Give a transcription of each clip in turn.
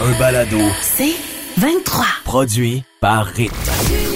Un balado C'est 23. produit par Rythme.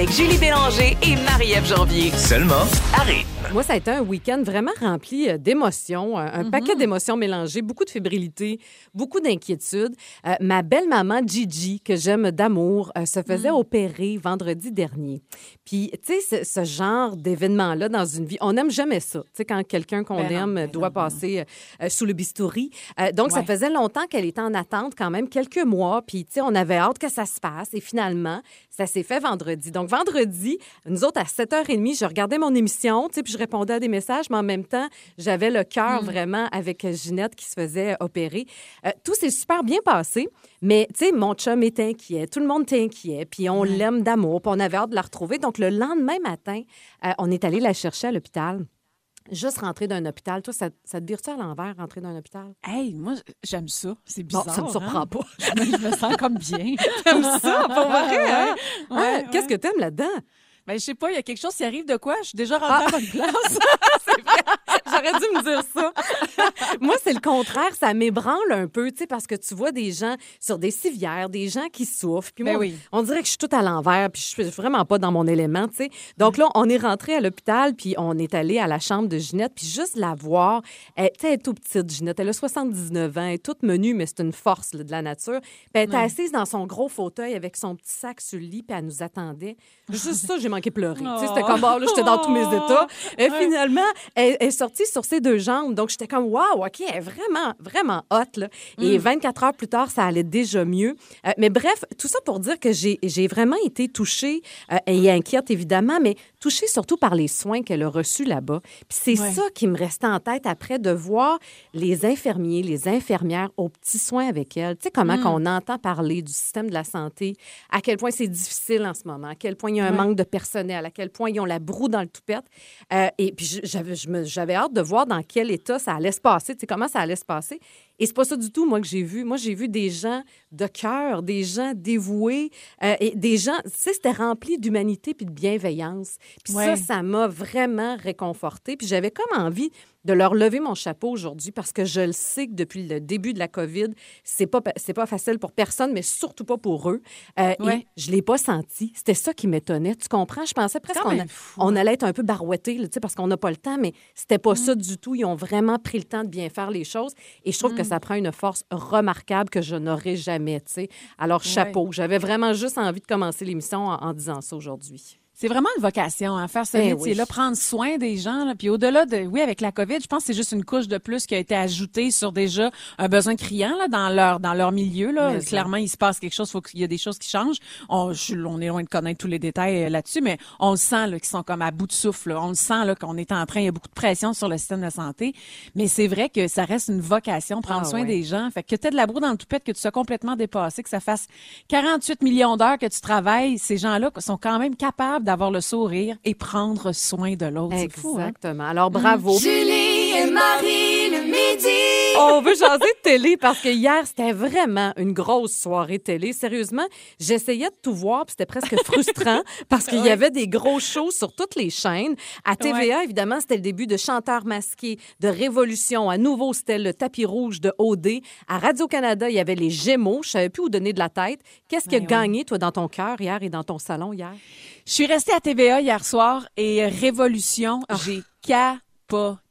Avec Julie Bélanger et Marie-Ève Janvier. Seulement à Rythme. Moi, ça a été un week-end vraiment rempli euh, d'émotions, un, un paquet d'émotions mélangées, beaucoup de fébrilité, beaucoup d'inquiétude. Euh, ma belle-maman Gigi, que j'aime d'amour, euh, se faisait opérer vendredi dernier. Puis, tu sais, ce, ce genre d'événement-là dans une vie, on n'aime jamais ça. Tu sais, quand quelqu'un qu'on Ben aime ben doit non, passer euh, sous le bistouri. Euh, donc, ça faisait longtemps qu'elle était en attente, quand même, quelques mois. Puis, tu sais, on avait hâte que ça se passe. Et finalement, ça s'est fait vendredi. Donc, vendredi, nous autres, à 7h30, je regardais mon émission, tu sais, puis je répondais à des messages, mais en même temps, j'avais le cœur vraiment avec Ginette qui se faisait opérer. Euh, tout s'est super bien passé, mais, tu sais, mon chum est inquiet, tout le monde est inquiet, puis on l'aime d'amour, puis on avait hâte de la retrouver. Donc, le lendemain matin, euh, on est allé la chercher à l'hôpital. Juste rentrer d'un hôpital. Toi, ça, ça te vire-tu à l'envers, rentrer d'un hôpital? Hey, moi, j'aime ça. C'est Bon, bizarre. ça me surprend hein? pas. je me sens comme bien. T'aimes ça, pour vrai, hein? Ouais, Hein? ouais. Qu'est-ce que t'aimes là-dedans? Ben, je sais pas, il y a quelque chose qui arrive de quoi? Je suis déjà rentrée à bonne place. J'aurais dû me dire ça. Moi, c'est le contraire. Ça m'ébranle un peu, tu sais, parce que tu vois des gens sur des civières, des gens qui souffrent. Puis moi, Ben oui. on dirait que je suis tout à l'envers, puis je suis vraiment pas dans mon élément, tu sais. Donc là, on est rentré à l'hôpital, puis on est allé à la chambre de Ginette, puis juste la voir, elle, elle est toute petite, Ginette. Elle a 79 ans, elle est toute menue, mais c'est une force là, de la nature. Puis elle était assise dans son gros fauteuil avec son petit sac sur le lit, puis elle nous attendait. Juste ça, j'ai manqué pleurer. Tu sais, c'était comme, oh, là, j'étais dans tous mes états. Et finalement, elle, elle est sortie sur ses deux jambes. Donc, j'étais comme, waouh, OK, elle est vraiment, vraiment hot. Là. Et 24 heures plus tard, ça allait déjà mieux. Euh, mais bref, tout ça pour dire que j'ai vraiment été touchée euh, et inquiète, évidemment, mais touchée surtout par les soins qu'elle a reçus là-bas. Puis c'est Ouais. ça qui me restait en tête après de voir les infirmiers, les infirmières aux petits soins avec elle. Tu sais, comment qu'on entend parler du système de la santé, à quel point c'est difficile en ce moment, à quel point il y a un Ouais. manque de personnel, à quel point ils ont la broue dans le toupette. Euh, et puis j'avais hâte de voir dans quel état ça allait se passer, tu sais, comment ça allait se passer. Et c'est pas ça du tout, moi, que j'ai vu. Moi, j'ai vu des gens de cœur, des gens dévoués, euh, et des gens, tu sais, c'était rempli d'humanité puis de bienveillance. Puis ça, ça m'a vraiment réconfortée. Puis j'avais comme envie de leur lever mon chapeau aujourd'hui parce que je le sais que depuis le début de la COVID, c'est pas c'est pas facile pour personne, mais surtout pas pour eux. Euh, Ouais. Et je l'ai pas senti. C'était ça qui m'étonnait. Tu comprends? Je pensais presque qu'on fou, on allait être un peu barouettés, là, tu sais, parce qu'on n'a pas le temps, mais c'était pas ça du tout. Ils ont vraiment pris le temps de bien faire les choses. Et je trouve que ça prend une force remarquable que je n'aurais jamais, tu sais. Alors, chapeau. J'avais vraiment juste envie de commencer l'émission en, en disant ça aujourd'hui. C'est vraiment une vocation à faire ce Ben métier-là, oui. prendre soin des gens. Là. Puis au-delà de, oui, avec la COVID, je pense que c'est juste une couche de plus qui a été ajoutée sur déjà un besoin criant là, dans leur dans leur milieu. Là. Mais ça. Clairement, il se passe quelque chose, faut qu'il y a des choses qui changent. On, je, on est loin de connaître tous les détails euh, là-dessus, mais on le sent là, qu'ils sont comme à bout de souffle. là. On le sent là, qu'on est en train, il y a beaucoup de pression sur le système de santé. Mais c'est vrai que ça reste une vocation, prendre Ah soin ouais. des gens. Fait que tu aies de la broue dans le toupette, que tu sois complètement dépassé, que ça fasse 48 millions d'heures que tu travailles, ces gens-là sont quand même capables d'avoir le sourire et prendre soin de l'autre. Fou, hein? Exactement. Alors, bravo. Julie et Marie le midi. On veut jaser de télé parce que hier, c'était vraiment une grosse soirée télé. Sérieusement, j'essayais de tout voir, puis c'était presque frustrant parce qu'il y avait des gros shows sur toutes les chaînes. À TVA, évidemment, c'était le début de Chanteurs masqués, de Révolution. À nouveau, c'était le tapis rouge de OD. À Radio-Canada, il y avait les Gémeaux. Je savais plus où donner de la tête. Qu'est-ce qui a gagné, toi, dans ton cœur hier et dans ton salon hier? Je suis restée à TVA hier soir et Révolution, j'ai capoté.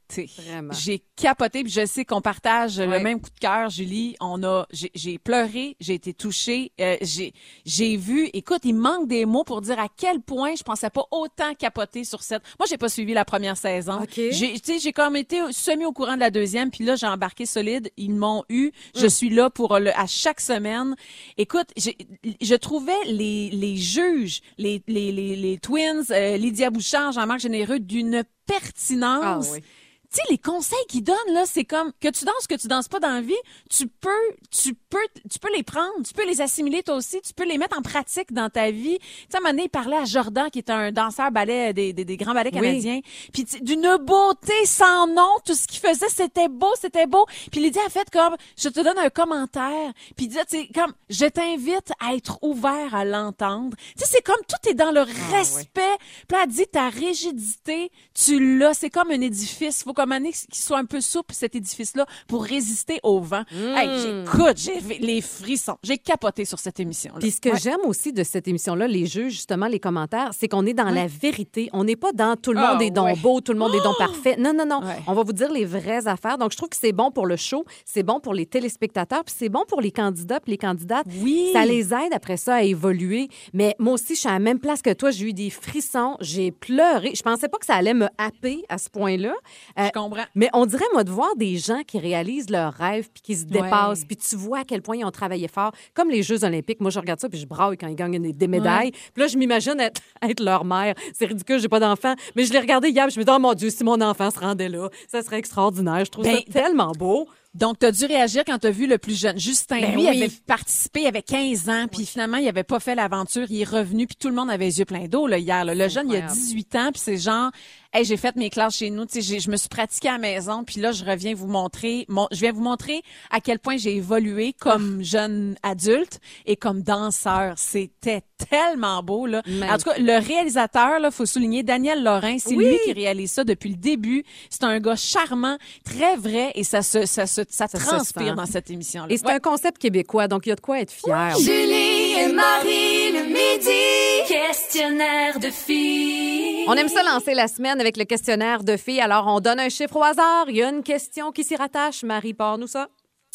J'ai capoté, puis je sais qu'on partage Ouais. le même coup de cœur, Julie. On a, j'ai- pleuré, j'ai été touchée, euh, j'ai, j'ai vu. Écoute, il manque des mots pour dire à quel point je pensais pas autant capoter sur cette. Moi, j'ai pas suivi la première saison. OK. J'ai, tu sais, j'ai comme été semi au courant de la deuxième, puis là, j'ai embarqué solide. Ils m'ont eu. Je suis là pour le, à chaque semaine. Écoute, je trouvais les, les juges, les, les, les, les twins, euh, Lydia Bouchard, Jean-Marc Généreux, d'une pertinence Ah oui. Tu sais, les conseils qu'ils donnent, là, c'est comme que tu danses, que tu danses pas dans la vie, tu peux, tu peux, tu peux les prendre, tu peux les assimiler toi aussi, tu peux les mettre en pratique dans ta vie. Tu sais, à un moment donné, il parlait à Jordan, qui est un danseur ballet, des, des, des grands ballets Oui. canadiens. Puis tu sais, d'une beauté sans nom, tout ce qu'il faisait, c'était beau, c'était beau. Puis Lydia a fait comme, je te donne un commentaire. Puis il disait, tu sais, comme, je t'invite à être ouvert à l'entendre. Tu sais, c'est comme, tout est dans le respect. Puis là, elle dit, ta rigidité, tu l'as. C'est comme un édifice. Faut comme année qu'il soit un peu souple, cet édifice-là, pour résister au vent. Hey, j'écoute, j'ai les frissons. J'ai capoté sur cette émission. Puis ce que j'aime aussi de cette émission-là, les jeux, justement, les commentaires, c'est qu'on est dans la vérité. On n'est pas dans tout le monde est donc ouais. beau, tout le monde est donc parfait. Non, non, non. Ouais. On va vous dire les vraies affaires. Donc, je trouve que c'est bon pour le show, c'est bon pour les téléspectateurs, puis c'est bon pour les candidats puis les candidates. Oui. Ça les aide après ça à évoluer. Mais moi aussi, je suis à la même place que toi. J'ai eu des frissons, j'ai pleuré. Je pensais pas que ça allait me happer à ce point-là. Euh, Je comprends. mais on dirait, moi, de voir des gens qui réalisent leurs rêves puis qui se dépassent, puis tu vois à quel point ils ont travaillé fort. Comme les Jeux olympiques. Moi, je regarde ça puis je braille quand ils gagnent des, des médailles. Puis là, je m'imagine être, être leur mère. C'est ridicule, j'ai pas d'enfant. Mais je l'ai regardé hier puis je me dis, oh mon Dieu, si mon enfant se rendait là, ça serait extraordinaire. Je trouve Ben, ça tellement beau. Donc, tu as dû réagir quand tu as vu le plus jeune. Justin, Ben lui, oui. avait participé, il avait 15 ans, puis finalement, il avait pas fait l'aventure. Il est revenu, puis tout le monde avait les yeux pleins d'eau là, hier. là. Le jeune, il a incroyable. 18 ans, puis c'est genre, hey, j'ai fait mes classes chez nous, je me suis pratiquée à la maison, puis là, je reviens vous montrer, mon, je viens vous montrer à quel point j'ai évolué comme jeune adulte et comme danseur. C'était tellement beau, là. En tout cas, le réalisateur, là, faut souligner, Daniel Lorrain, c'est Oui. lui qui réalise ça depuis le début. C'est un gars charmant, très vrai, et ça se, ça se, ça, transpire dans cette émission-là. Et c'est Ouais. un concept québécois, donc il y a de quoi être fier. Julie et Marie le midi. Questionnaire de filles. On aime ça lancer la semaine avec le questionnaire de filles. Alors, on donne un chiffre au hasard. Il y a une question qui s'y rattache. Marie, part-nous ça.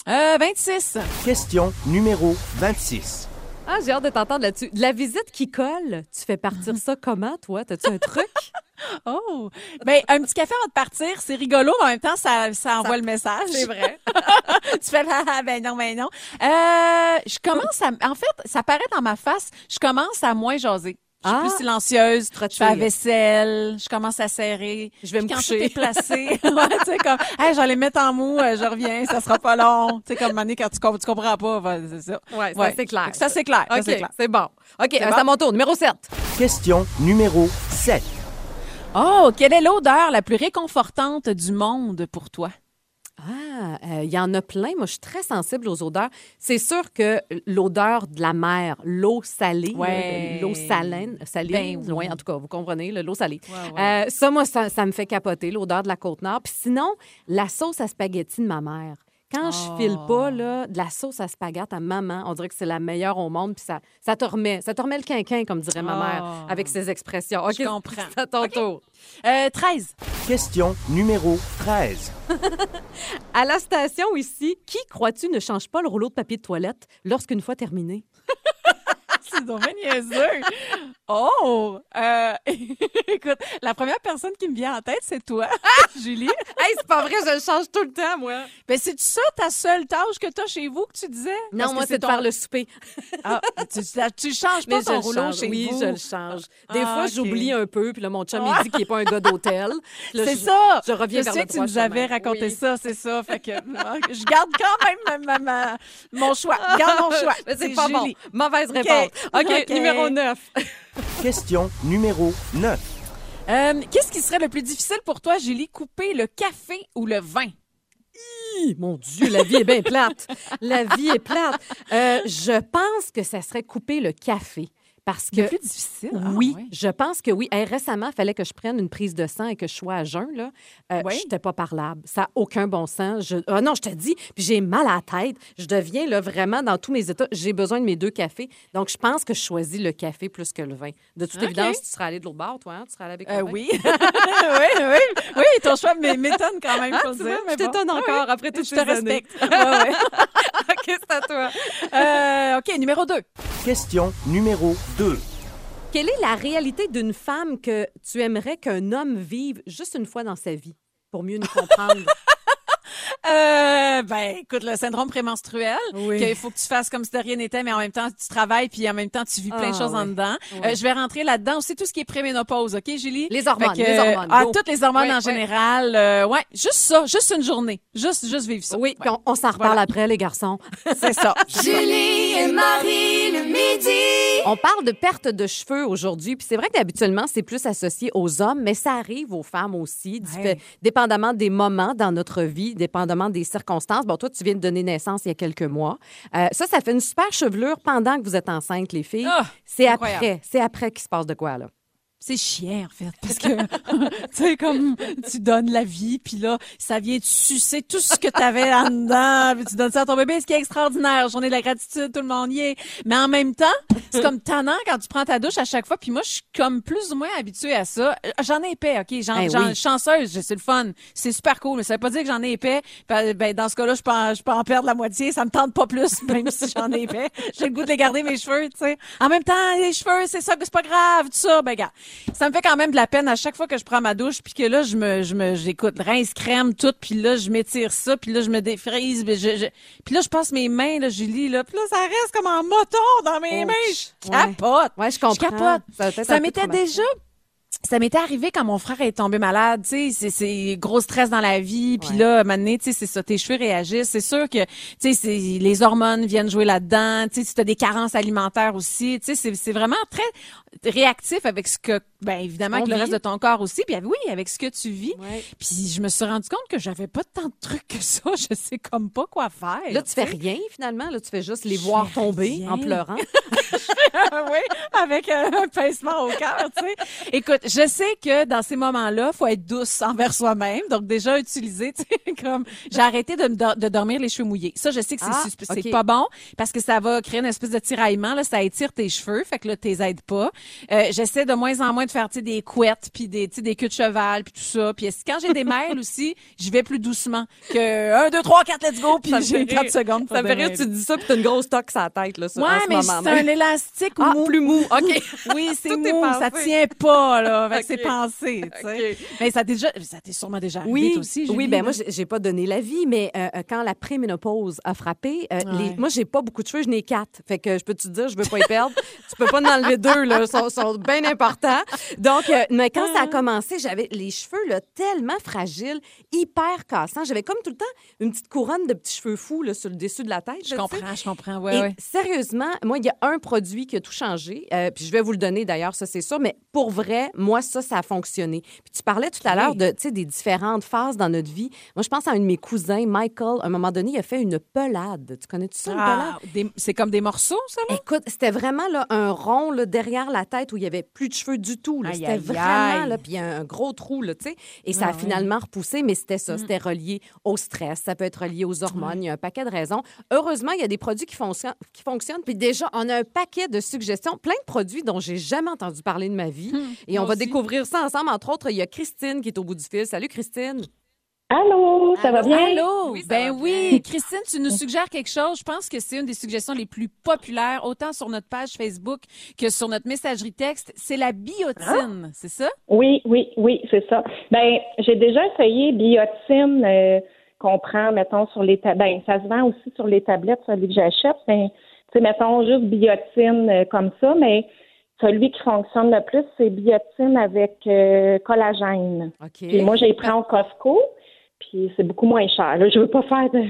Euh, 26. Question numéro 26. Ah, j'ai hâte de t'entendre là-dessus. De la visite qui colle, tu fais partir ça comment, toi? T'as-tu un truc? Oh! Ben, un petit café avant de partir, c'est rigolo, mais en même temps, ça, ça envoie le message. C'est vrai. tu fais, ah, ah, ben non, ben non. Euh, je commence à, en fait, ça paraît dans ma face, je commence à moins jaser. Je suis Ah! plus silencieuse, te je fais la vaisselle, je commence à serrer. Je vais me quand coucher. est placé, ouais, tu sais, comme, hey, j'allais mettre en mou, euh, je reviens, ça sera pas long. Tu sais, comme, Mané, quand tu, comp- tu comprends pas, va, c'est ça. Ouais, ça, c'est clair. Fait que Ça, c'est clair. ça, OK, c'est clair. c'est bon. OK, euh, c'est bon? à mon tour. Numéro 7. Question numéro 7. Oh, quelle est l'odeur la plus réconfortante du monde pour toi? Ah, euh, il y en a plein. Moi, je suis très sensible aux odeurs. C'est sûr que l'odeur de la mer, l'eau salée, Ouais. là, l'eau saline, saline, Ben oui. loin, en tout cas, vous comprenez, l'eau salée. Ouais, ouais. Euh, ça, moi, ça, ça me fait capoter, l'odeur de la Côte-Nord. Puis sinon, la sauce à spaghetti de ma mère. Quand je file Oh. pas là, de la sauce à spaghetti à maman, on dirait que c'est la meilleure au monde. Puis ça, ça te remet, ça te remet le quinquin, comme dirait ma mère, Oh. avec ses expressions. OK, Je comprends. C'est à ton tour. Euh, 13. Question numéro 13. À la station ici, qui crois-tu ne change pas le rouleau de papier de toilette lorsqu'une fois terminé? C'est niaiseux. Oh! Euh, écoute, la première personne qui me vient en tête, c'est toi, Julie. Hey, c'est pas vrai, je le change tout le temps, moi. Ben, c'est ça ta seule tâche que tu as chez vous que tu disais? Non, Parce moi, c'est de faire le souper. Ah, tu, tu changes pas Mais ton le rouleau change. chez oui, vous? je le change. Des Ah, fois, j'oublie un peu, puis là, mon chum, il dit qu'il n'est pas un gars d'hôtel. C'est ça! Je reviens Je vers sais le que tu nous avais raconté Oui. ça, c'est ça. Fait que ah, je garde quand même ma, ma- ma- mon choix. Garde mon choix. C'est pas Julie. bon. Mauvaise réponse. OK, OK. numéro 9. Question numéro 9. Euh, Qu'est-ce qui serait le plus difficile pour toi, Julie? Couper le café ou le vin? Hi, Mon Dieu, la vie est bien plate. La vie est plate. Euh, je pense que ça serait couper le café. Parce que plus difficile? Ah, oui, je pense que oui. Hey, récemment, il fallait que je prenne une prise de sang et que je sois à jeun. Là. Euh, Oui. Je n'étais pas parlable. Ça n'a aucun bon sens. Je... Ah non, je te dis, puis j'ai mal à la tête. Je deviens là, vraiment dans tous mes états. J'ai besoin de mes deux cafés. Donc, je pense que je choisis le café plus que le vin. De toute OK. évidence, tu serais allé de l'autre bord, toi. hein? Tu serais allé avec Euh, le vin. oui. oui, oui. Oui, ton choix m'é- m'étonne quand même, Ah, vois, mais je t'étonne bon. encore Oui, après toutes Je ces te respecte. Ouais, ouais. OK, c'est à toi. Euh, OK, numéro 2. Question numéro 2. Quelle est la réalité d'une femme que tu aimerais qu'un homme vive juste une fois dans sa vie pour mieux nous comprendre? Euh, ben, écoute, le syndrome prémenstruel, Oui. qu'il faut que tu fasses comme si de rien n'était, mais en même temps, tu travailles, puis en même temps, tu vis plein de Ah, choses en dedans. Euh, je vais rentrer là-dedans aussi, tout ce qui est préménopause, OK, Julie? Les hormones, que, les hormones, Ah, go. toutes les hormones en général. euh, ouais, juste ça, juste une journée. Juste, juste vivre ça. Oui, puis on, on s'en reparle Voilà. après, les garçons. C'est ça. Julie et Marie le midi. On parle de perte de cheveux aujourd'hui, puis c'est vrai qu'habituellement, c'est plus associé aux hommes, mais ça arrive aux femmes aussi, Ouais. dépendamment des moments dans notre vie, dépendamment des circonstances. Bon, toi, tu viens de donner naissance il y a quelques mois. Euh, ça, ça fait une super chevelure pendant que vous êtes enceinte, les filles. Ah, c'est après, c'est après qu'il se passe de quoi, là? C'est chiant, en fait, parce que, tu sais, comme tu donnes la vie, puis là, ça vient te sucer tout ce que tu avais en dedans, puis tu donnes ça à ton bébé, ce qui est extraordinaire. Journée de la gratitude, tout le monde y est. Mais en même temps, c'est comme tannant quand tu prends ta douche à chaque fois, puis moi, je suis comme plus ou moins habituée à ça. Euh, J'en ai épais, OK? J'en, Eh j'en- oui. chanceuse, c'est le fun. C'est super cool, mais ça veut pas dire que j'en ai épais. Ben, ben, dans ce cas-là, je peux, en, je peux en perdre la moitié. Ça me tente pas plus, même si j'en ai épais. J'ai le goût de les garder, mes cheveux, tu sais. En même temps, les cheveux, c'est ça, c'est pas grave, tout ça. Ben, gars, ça me fait quand même de la peine à chaque fois que je prends ma douche, puis que là, je me, je me, j'écoute rince crème, tout, puis là, je m'étire ça, puis là, je me défrise, puis je, je- puis là, je passe mes mains, là, Julie, là, puis là, ça reste comme en moton dans mes Oh, mains. Je capote. Ouais, je comprends. Je capote. Ça m'était déjà ça m'était arrivé quand mon frère est tombé malade, tu sais, c'est- c'est gros stress dans la vie, puis là, donné, tu sais, c'est ça, tes cheveux réagissent. C'est sûr que, tu sais, c'est- les hormones viennent jouer là-dedans, tu sais, si t'as des carences alimentaires aussi, tu sais, c'est vraiment très réactif avec ce que, ben évidemment, avec le reste de ton corps aussi, puis oui, avec ce que tu vis. Ouais. Puis je me suis rendu compte que j'avais pas tant de trucs que ça, je sais comme pas quoi faire. Là, tu fais rien, finalement. Là, tu fais juste les Je voir tomber rien. en pleurant. oui, avec un pincement au cœur, tu sais. Écoute, je sais que dans ces moments-là, faut être douce envers soi-même. Donc déjà utiliser, tu sais, comme j'ai arrêté de, me do- de dormir les cheveux mouillés. Ça, je sais que c'est Ah, sus- c'est ok. pas bon parce que ça va créer une espèce de tiraillement là, ça étire tes cheveux, fait que là t'es aides pas. Euh, j'essaie de moins en moins de faire des couettes puis des des queues de cheval puis tout ça. Puis quand j'ai des mails aussi, je vais plus doucement que 1 2 3 4 let's go puis j'ai fait 4 rire. secondes pour Ça me fait rire, tu dis ça, puis t'as une grosse toque sur la tête, là, sur, Ouais, ce mais c'est un élastique Ah, mou. plus mou. OK. Oui, c'est mou, ça tient pas là, fait que c'est Ok. pensé, tu sais. Ok. Mais ça t'est déjà ça t'est sûrement déjà arrivé Oui, toi aussi, Julie, oui, ben là? moi j'ai- pas donné l'avis, mais euh, euh, quand la préménopause a frappé, euh, les- Ouais. moi j'ai pas beaucoup de cheveux, j'en ai quatre. Fait que je peux te dire, je veux pas y perdre? tu peux pas en enlever deux là, sont, sont bien importants. Donc, euh, mais quand Ah. ça a commencé, j'avais les cheveux là tellement fragiles, hyper cassants. J'avais comme tout le temps une petite couronne de petits cheveux fous là sur le dessus de la tête. je là, comprends, je comprends. Ouais, Et ouais. sérieusement, moi, il y a un produit qui a tout changé. euh, puis je vais vous le donner d'ailleurs, ça c'est sûr. Mais pour vrai, moi, ça, ça a fonctionné. Puis tu parlais tout à l'heure de, des différentes phases dans notre vie. Moi, je pense à un de mes cousins, Michael. À un moment donné, il a fait une pelade. Tu connais-tu ça, une pelade? Ah, des- c'est comme des morceaux ça là? Écoute, c'était vraiment là, un rond là, derrière la tête où il y avait plus de cheveux du tout. C'était vraiment là, puis il y a un gros trou là, tu sais. Et ça Ah a ouais. finalement repoussé, mais c'était ça, c'était relié au stress, ça peut être relié aux hormones, il y a un paquet de raisons. Heureusement, il y a des produits qui fonctionnent, qui fonctionnent. Puis déjà, on a un paquet de suggestions, plein de produits dont j'ai jamais entendu parler de ma vie. Et on moi va aussi. découvrir ça ensemble. Entre autres, il y a Christine qui est au bout du fil. Salut Christine. Allô, ça va bien? Allô? Oui, ben oui, Christine, tu nous suggères quelque chose. Je pense que c'est une des suggestions les plus populaires, autant sur notre page Facebook que sur notre messagerie texte. C'est la biotine, c'est ça? Oui, oui, oui, c'est ça. Ben, j'ai déjà essayé biotine euh, qu'on prend, mettons, sur les tablettes. Ben, ça se vend aussi sur les tablettes, celui que j'achète. Ben, tu sais, mettons juste biotine euh, comme ça, mais celui qui fonctionne le plus, c'est biotine avec euh, collagène. OK. Puis moi, j'ai pris au Costco, puis c'est beaucoup moins cher. Là, je veux pas faire de,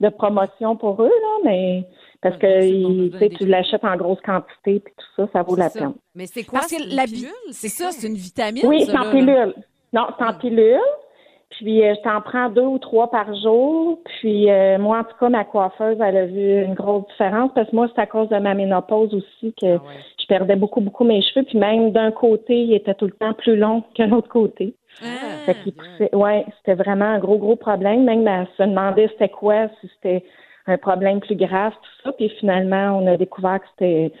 de promotion pour eux, là, mais parce que Ouais, bon, tu l'achètes en grosse quantité, puis tout ça, ça vaut la ça. peine. Mais c'est quoi? Parce que la pilule? c'est ça, c'est une vitamine. Oui, c'est en pilule. Non, c'est en pilule. Puis euh, je t'en prends deux ou trois par jour. Puis euh, moi, en tout cas, ma coiffeuse, elle a vu une grosse différence parce que moi, c'est à cause de ma ménopause aussi que Ah ouais. je perdais beaucoup, beaucoup mes cheveux. Puis même d'un côté, il était tout le temps plus long que l'autre côté. Ah, Fait qu'il poussait. Ouais, c'était vraiment un gros, gros problème. Même elle se demandait c'était quoi, si c'était un problème plus grave, tout ça. Puis finalement, on a découvert que c'était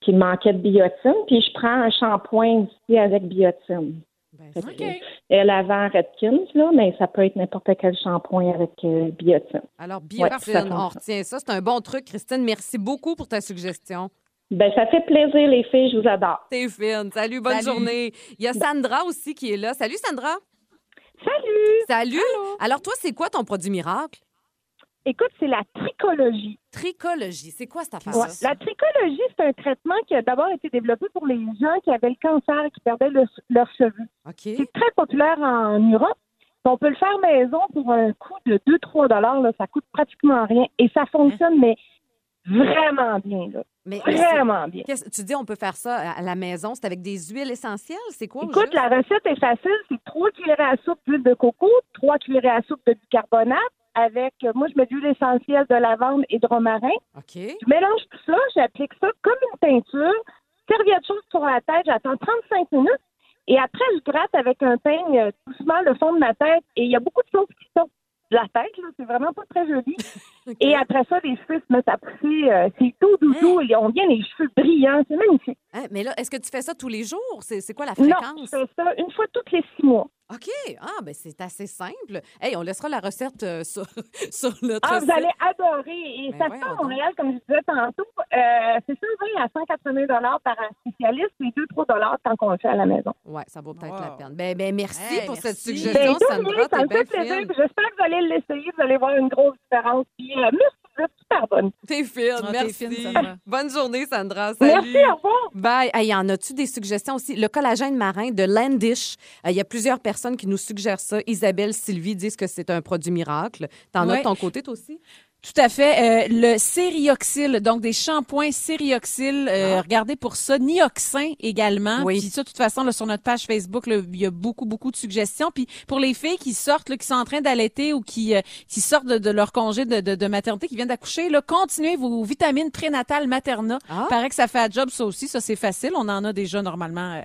qu'il manquait de biotine. Puis je prends un shampoing aussi avec biotine. Ben, Fait Elle avant Redkins, là, mais ça peut être n'importe quel shampoing avec euh, biotine. Alors, biotine, on retient ça. C'est un bon truc, Christine. Merci beaucoup pour ta suggestion. Ben, ça fait plaisir, les filles, je vous adore. T'es fine. Salut, bonne Salut. journée. Il y a Sandra aussi qui est là. Salut, Sandra. Salut! Salut. Alors, toi, c'est quoi ton produit miracle? Écoute, c'est la tricologie. Tricologie, c'est quoi cette Ouais. affaire-là? La tricologie, c'est un traitement qui a d'abord été développé pour les gens qui avaient le cancer et qui perdaient le- leurs cheveux. OK. C'est très populaire en Europe. On peut le faire maison pour un coût de 2-3 dollars. Ça coûte pratiquement rien et ça fonctionne, mais vraiment bien. Là. Mais, Vraiment bien. tu dis on peut faire ça à la maison, c'est avec des huiles essentielles, c'est quoi? Écoute, la recette est facile. C'est 3 cuillerées à soupe d'huile de coco, 3 cuillerées à soupe de bicarbonate avec, euh, moi, je mets de l'huile essentielle de lavande et de romarin. OK. Je mélange tout ça, j'applique ça comme une teinture, serviette chaude sur la tête, j'attends 35 minutes. Et après, je gratte avec un peigne euh, doucement le fond de ma tête. Et il y a beaucoup de choses qui sortent de la tête, là. C'est vraiment pas très joli. Et après ça, les cheveux se mettent à pousser. euh, c'est tout doudou. Et on vient les cheveux brillants. C'est magnifique. Hein, mais là, est-ce que tu fais ça tous les jours? C'est c'est quoi la Non, je fréquence? fais ça une fois toutes les six mois. OK. Ah, ben c'est assez simple. Hey, on laissera la recette euh, sur, sur notre Ah, vous allez adorer. Et Ben ça se voyons fait à donc. Montréal, comme je disais tantôt. Euh, c'est 120 à 180 par un spécialiste et 2-3 quand on le fait à la maison. Ouais, ça vaut peut-être Wow. la peine. Ben, ben merci Hey, pour merci. cette Ben, suggestion, Sandra. bien, ça me bien fait plaisir. J'espère que vous allez l'essayer. Vous allez voir une grosse différence. Puis, euh, super bonne. T'es fine, Ah, merci. fine, Sandra. Bonne journée, Sandra. Salut. Merci, au revoir. Bye. Hey, y en a-tu des suggestions aussi? Le collagène marin de Landish. Euh, Il y a plusieurs personnes qui nous suggèrent ça. Isabelle, Sylvie disent que c'est un produit miracle. T'en as Ouais. de ton côté, toi aussi? Tout à fait. Euh, le sérioxyle, donc des shampoings sérioxyle, euh, regardez pour ça. Nioxin également. Ah. Oui. Puis ça, de toute façon, là, sur notre page Facebook, là, il y a beaucoup, beaucoup de suggestions. Puis pour les filles qui sortent, là, qui sont en train d'allaiter ou qui, euh, qui sortent de, de leur congé de, de, de maternité, qui viennent d'accoucher, là, continuez vos vitamines prénatales materna. Ah. Paraît que ça fait un job, ça aussi. Ça, c'est facile. On en a déjà normalement euh,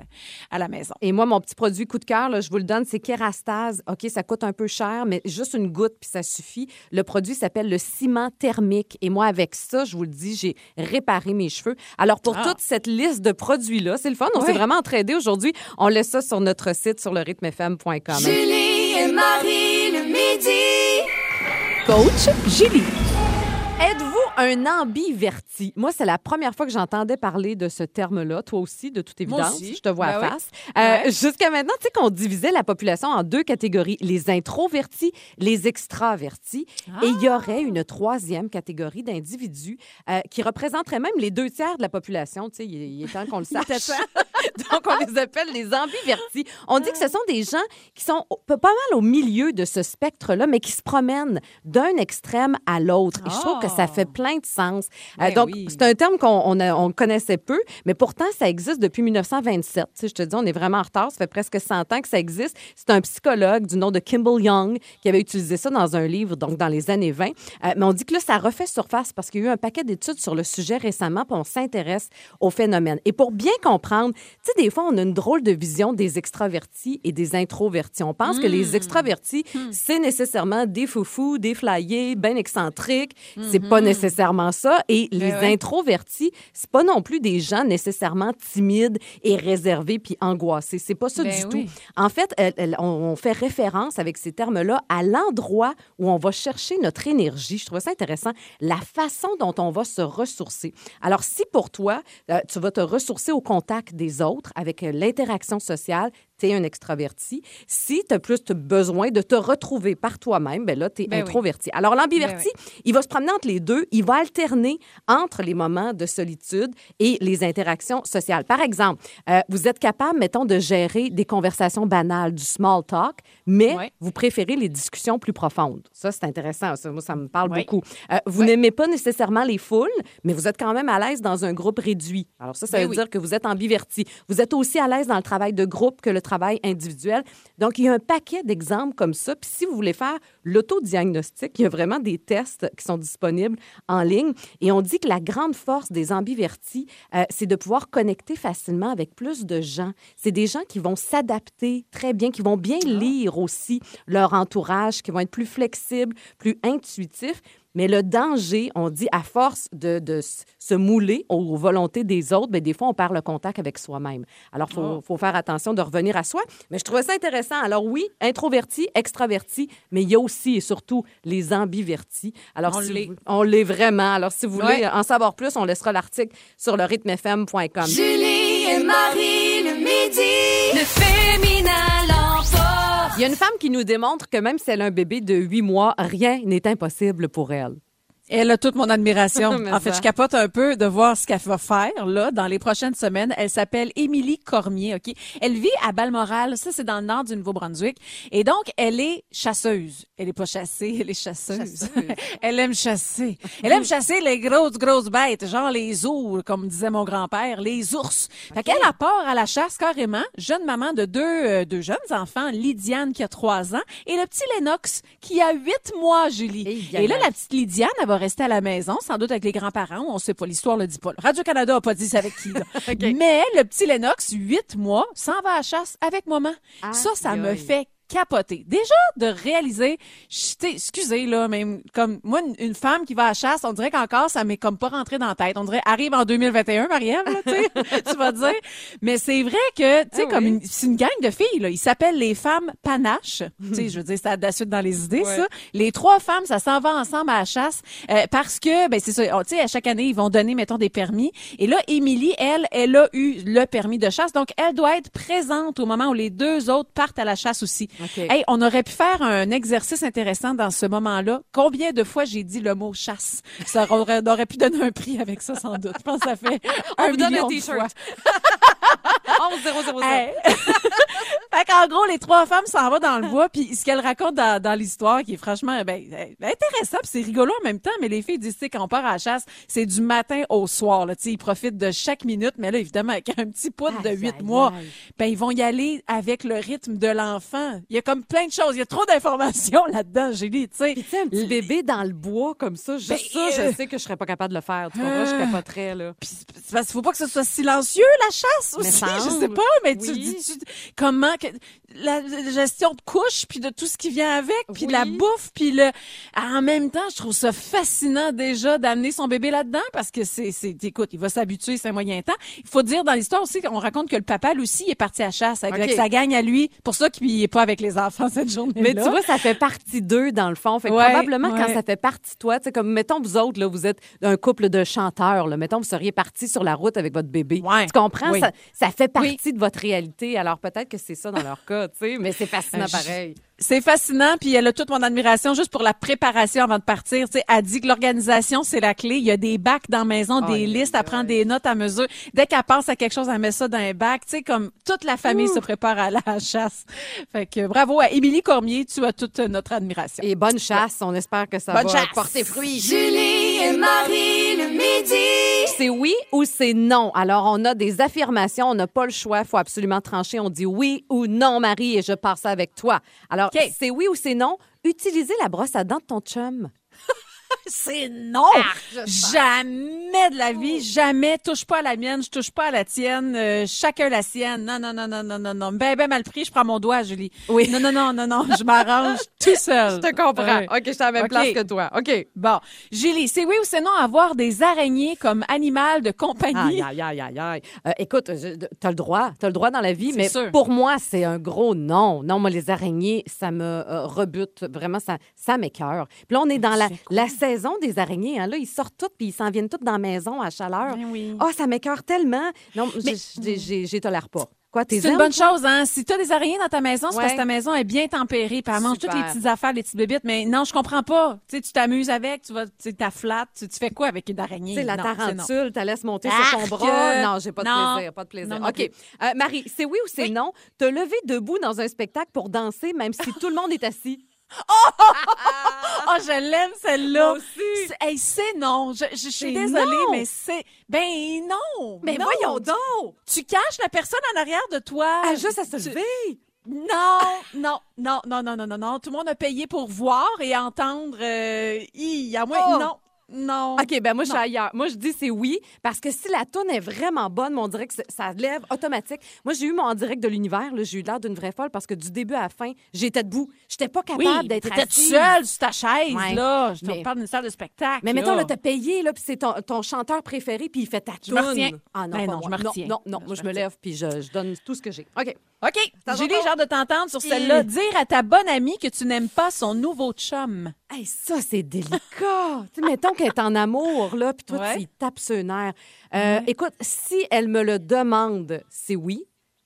à la maison. Et moi, mon petit produit coup de cœur, là, je vous le donne, c'est Kerastase. OK, ça coûte un peu cher, mais juste une goutte, puis ça suffit. Le produit s'appelle le ciment thermique. Et moi, avec ça, je vous le dis, j'ai réparé mes cheveux. Alors, pour Ah. toute cette liste de produits-là, c'est le fun. On Ouais. s'est vraiment entraidés aujourd'hui. On laisse ça sur notre site, sur le rythmefm.com. Julie et Marie le midi. Coach Julie. Un ambiverti? Moi, c'est la première fois que j'entendais parler de ce terme-là. Toi aussi, de toute Moi évidence. aussi. Je te vois Ben à oui. face. Euh, Jusqu'à maintenant, tu sais qu'on divisait la population en deux catégories, les introvertis, les extravertis. Et il y Ah! aurait une troisième catégorie d'individus euh, qui représenterait même les deux tiers de la population. Tu sais, il, il est temps qu'on le sache. Donc, on les appelle les ambivertis. On dit que ce sont des gens qui sont pas mal au milieu de ce spectre-là, mais qui se promènent d'un extrême à l'autre. Et je trouve que ça Ah. fait plein de sens. Euh, Ben donc, oui. c'est un terme qu'on on a- on connaissait peu, mais pourtant, ça existe depuis 1927. Tu sais, je te dis, on est vraiment en retard. Ça fait presque 100 ans que ça existe. C'est un psychologue du nom de Kimball Young qui avait utilisé ça dans un livre, donc dans les années 20. Euh, mais on dit que là, ça refait surface parce qu'il y a eu un paquet d'études sur le sujet récemment, puis on s'intéresse au phénomène. Et pour bien comprendre, tu sais, des fois, on a une drôle de vision des extravertis et des introvertis. On pense que Hmm. les extravertis, c'est nécessairement des foufous, des flyés, bien excentriques. C'est pas nécessairement ça. Et les Hmm. Ben ouais. introvertis, c'est pas non plus des gens nécessairement timides et réservés puis angoissés. C'est pas ça Ben du oui. tout. En fait, on, fait référence avec ces termes-là à l'endroit où on va chercher notre énergie. Je trouve ça intéressant. La façon dont on va se ressourcer. Alors, si pour toi, euh, tu vas te ressourcer au contact des autres avec euh, l'interaction sociale, tu es un extraverti. Si tu as plus besoin de te retrouver par toi-même, ben là, tu es Ben oui. introverti. Alors, l'ambiverti, il va se promener entre les deux. Il va alterner entre les moments de solitude et les interactions sociales. Par exemple, euh, vous êtes capable, mettons, de gérer des conversations banales, du small talk, mais vous préférez les discussions plus profondes. Ça, c'est intéressant. Ça, moi, ça me parle beaucoup. Euh, vous n'aimez pas nécessairement les foules, mais vous êtes quand même à l'aise dans un groupe réduit. Alors ça, ça Ben veut dire que vous êtes ambiverti. Vous êtes aussi à l'aise dans le travail de groupe que le travail individuel. Donc, il y a un paquet d'exemples comme ça. Puis si vous voulez faire l'autodiagnostic, il y a vraiment des tests qui sont disponibles en ligne. Et on dit que la grande force des ambivertis, euh, c'est de pouvoir connecter facilement avec plus de gens. C'est des gens qui vont s'adapter très bien, qui vont bien lire aussi leur entourage, qui vont être plus flexibles, plus intuitifs. Mais le danger, on dit, à force de, de se mouler aux volontés des autres, bien, des fois, on perd le contact avec soi-même. Alors, il faut, faut faire attention de revenir à soi. Mais je trouvais ça intéressant. Alors, oui, introverti, extraverti, mais il y a aussi et surtout les ambivertis. Alors, On si l'est. vous- on l'est vraiment. Alors, si vous voulez Ouais. en savoir plus, on laissera l'article sur le rythmefm.com. Julie et Marie le midi. Le féminin. Il y a une femme qui nous démontre que même si elle a un bébé de 8 mois, rien n'est impossible pour elle. Elle a toute mon admiration. En fait, ça. je capote un peu de voir ce qu'elle va faire là dans les prochaines semaines. Elle s'appelle Émilie Cormier, OK? Elle vit à Balmoral, ça c'est dans le nord du Nouveau-Brunswick et donc elle est chasseuse. Elle est pas chassée, elle est chasseuse. elle aime chasser. Elle aime chasser les grosses grosses bêtes, genre les ours comme disait mon grand-père, les ours. Fait qu'elle a part à la chasse carrément, jeune maman de deux euh, deux jeunes enfants, Lydiane qui a trois ans et le petit Lennox qui a huit mois, Julie. Hey, Et là la petite Lydiane, elle va rester à la maison, sans doute avec les grands-parents, on sait pas, l'histoire le dit pas. Radio-Canada a pas dit c'est avec qui. Mais le petit Lennox, 8 mois, s'en va à la chasse avec maman. ça, ça me fait capoter. Déjà, de réaliser, excusez, là, même, comme, moi, une, une femme qui va à la chasse, on dirait qu'encore, ça m'est comme pas rentré dans la tête. On dirait, arrive en 2021, Marielle, là, tu vas dire. Mais c'est vrai que, tu sais, Ah comme oui. c'est une gang de filles, là. Ils s'appellent les femmes panaches. tu sais, je veux dire, c'est à la suite dans les idées, ça. Les trois femmes, ça s'en va ensemble à la chasse, euh, parce que, ben, c'est ça, tu sais, à chaque année, ils vont donner, mettons, des permis. Et là, Émilie, elle, elle a eu le permis de chasse. Donc, elle doit être présente au moment où les deux autres partent à la chasse aussi. Hey, on aurait pu faire un exercice intéressant dans ce moment-là. Combien de fois j'ai dit le mot chasse? Ça aurait, on aurait pu donner un prix avec ça, sans doute. Je pense que ça fait un vous donne million de t-shirt. fois. 11 0 0 Hey. fait qu'en gros, les trois femmes s'en vont dans le bois, puis ce qu'elles racontent dans, dans l'histoire, qui est franchement ben, ben, intéressant, puis c'est rigolo en même temps, mais les filles disent, tu sais, quand on part à la chasse, c'est du matin au soir, là, tu sais, ils profitent de chaque minute, mais là, évidemment, avec un petit poutre de Aïe, huit aïe, mois, aïe. ben, ils vont y aller avec le rythme de l'enfant. Il y a comme plein de choses, il y a trop d'informations là-dedans, Julie, tu sais. Puis tu sais, un petit bébé dans le bois comme ça, juste Ben, ça, euh, je sais que je serais pas capable de le faire. Tu comprends? Je Ah. capoterais, là. Puis parce qu'il faut pas que ce soit silencieux la chasse aussi. Je sais pas, mais tu dis tu, comment que la la gestion de couches puis de tout ce qui vient avec, puis de la bouffe, puis le en même temps, je trouve ça fascinant déjà d'amener son bébé là-dedans parce que c'est c'est écoute, il va s'habituer, c'est un moyen temps. Il faut dire dans l'histoire aussi qu'on raconte que le papa lui aussi il est parti à la chasse avec OK. sa gang à lui, pour ça qu'il est pas avec les enfants cette journée-là. Mais tu vois, ça fait partie d'eux, dans le fond. Fait que Ouais, probablement, quand ça fait partie de toi, tu sais, comme, mettons, vous autres, là, vous êtes un couple de chanteurs, là. Mettons, vous seriez partis sur la route avec votre bébé. Ouais. Tu comprends? Oui. Ça, ça fait partie de votre réalité. Alors, peut-être que c'est ça dans leur cas, tu sais, mais c'est fascinant Euh, pareil. C'est fascinant, puis elle a toute mon admiration juste pour la préparation avant de partir. Tu sais, elle dit que l'organisation, c'est la clé. Il y a des bacs dans la maison, des Aïe, listes, elle prend des notes à mesure. Dès qu'elle pense à quelque chose, elle met ça dans un bac. Tu sais, comme toute la famille se prépare à la chasse. Fait que bravo à Émilie Cormier, tu as toute notre admiration. Et bonne chasse. On espère que ça Bonne va chasse. porter fruit. Julie et Marie le midi. C'est oui ou c'est non? Alors, on a des affirmations, on n'a pas le choix, il faut absolument trancher. On dit oui ou non, Marie, et je pars ça avec toi. Alors, c'est oui ou c'est non? Utiliser la brosse à dents de ton chum. C'est non! jamais de la vie, jamais. Touche pas à la mienne, je touche pas à la tienne, euh, chacun la sienne. Non, non, non, non, non, non, non. Ben, ben mal pris, je prends mon doigt, Julie. Oui. Non, non, non, non, non, je m'arrange tout seul. Je te comprends. Ouais. OK, je suis à la même place que toi. OK. Bon, Julie, c'est oui ou c'est non avoir des araignées comme animal de compagnie? Aïe, aïe, aïe, aïe, aïe. Euh, écoute, t'as le droit. T'as le droit dans la vie, mais sûr. pour moi, c'est un gros non. Non, moi, les araignées, ça me euh, rebute. Vraiment, ça, ça m'écœure. Puis là, on est dans la, la saison des araignées. hein. Là, ils sortent toutes, puis ils s'en viennent toutes dans la maison à chaleur. Ben oui. Oh, ça m'écœure tellement. Non, j'ai- j'ai- tolère pas. C'est une bonne chose, hein. Si t'as des araignées dans ta maison, c'est Ouais. parce que ta maison est bien tempérée, puis elle mange toutes les petites affaires, les petites bébites. Mais non, je comprends pas. Tu sais, tu t'amuses avec, tu vas, tu flatte, tu, tu fais quoi avec une araignée? La Non, c'est non. tarentule, tu laisse monter Arc! sur ton bras. Non, j'ai pas de Non. plaisir, pas de plaisir. Non, OK. Euh, Marie, c'est oui ou c'est non? Te lever debout dans un spectacle pour danser, même si tout le monde est assis. Oh, je l'aime, celle-là. Aussi. C'est- Hey, c'est non. Je, je- je suis désolée, non. mais c'est. Ben non. Mais non. voyons donc! Tu caches la personne en arrière de toi. Ah, juste à se Tu- lever! Non, non, non, non, non, non, non, non. Tout le monde a payé pour voir et entendre. Euh, hi, à moins. Oh. Non, non. OK, ben moi, je suis ailleurs. Moi, je dis c'est oui, parce que si la toune est vraiment bonne, mon direct, ça- ça lève automatique. Moi, j'ai eu mon en direct de l'univers, là, j'ai eu l'air d'une vraie folle parce que du début à la fin, j'étais debout. J'étais pas Oui, capable d'être t'étais assise. seule sur ta chaise, Ouais. là. Je te Mais- parle d'une salle de spectacle. Mais mettons, là, t'as payé, là, puis c'est ton, ton chanteur préféré, puis il fait ta Je toune. me retiens. Ah non, Ben pas non, moi. je me retiens. Non, non, non, Non, moi, je me lève, puis je, je donne tout ce que j'ai. OK. OK. Julie, j'ai hâte de t'entendre sur celle-là. Dire à ta bonne amie que tu n'aimes pas son nouveau chum. Hey, ça, c'est délicat. tu sais, mettons qu'elle est en amour, là, puis toi, Ouais. tu y tapes les nerfs. Euh, Écoute, si elle me le demande, c'est oui.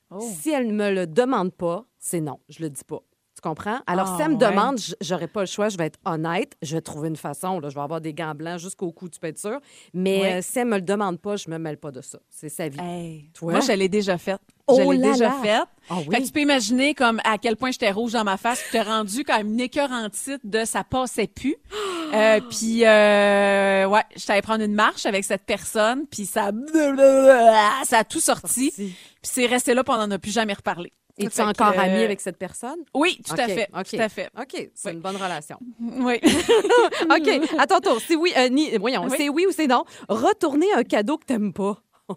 Oh. Si elle ne me le demande pas, c'est non. Je le dis pas. Tu comprends? Alors, Ah, si elle me ouais. demande, j'aurais pas le choix, je vais être honnête, je vais trouver une façon. Là, je vais avoir des gants blancs jusqu'au cou, tu peux être sûr. Mais Ouais. euh, si elle me le demande pas, je me mêle pas de ça. C'est sa vie. Hey, Toi? Moi, je l'ai déjà faite. Oh je l'ai déjà faite. Ah oui? Fait que tu peux imaginer comme à quel point j'étais rouge dans ma face, puis t'es rendu quand même une écœurante titre de ça passait plus. Euh, puis euh, ouais, j'étais allée prendre une marche avec cette personne, puis ça ça a tout sorti. Puis c'est resté là, puis on n'en a plus jamais reparlé. Et tu es que, encore amie avec cette personne? Oui, tout à fait. Tout à fait. OK, c'est Oui. une bonne relation. Oui. OK, à ton tour. C'est oui, euh, ni, voyons, Oui. c'est oui ou c'est non. Retourner un cadeau que t'aimes pas.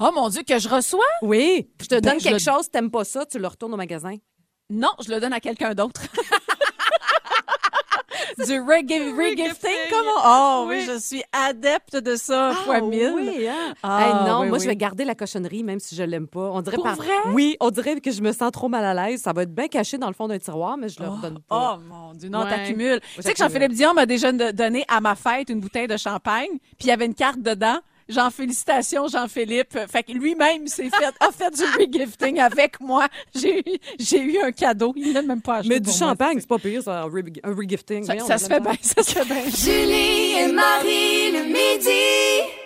oh mon Dieu, que je reçois? Oui. Je te Ben, donne je quelque le- chose, t'aimes pas ça, tu le retournes au magasin. Non, je le donne à quelqu'un d'autre. du reggae, regifting, comment? Oh oui. Oui. je suis adepte de ça, fois mille. oui, hein? Ah, Hey, non, oui, moi, oui. je vais garder la cochonnerie, même si je l'aime pas. On dirait Pour par... vrai? Oui, on dirait que je me sens trop mal à l'aise. Ça va être bien caché dans le fond d'un tiroir, mais je le redonne pas. Oh mon Dieu, non, Ouais. t'accumules. Tu sais que. Jean-Philippe Dion m'a déjà donné à ma fête une bouteille de champagne, puis il y avait une carte dedans. Jean, félicitations, Jean-Philippe. Fait que lui-même s'est fait, a fait du regifting avec moi. J'ai eu, j'ai eu un cadeau. Il l'a même pas acheté. mais du champagne, c'est pas pire, ça, un, re- un regifting. Ça, ça se fait bien, ça se fait bien. Julie et Marie le midi.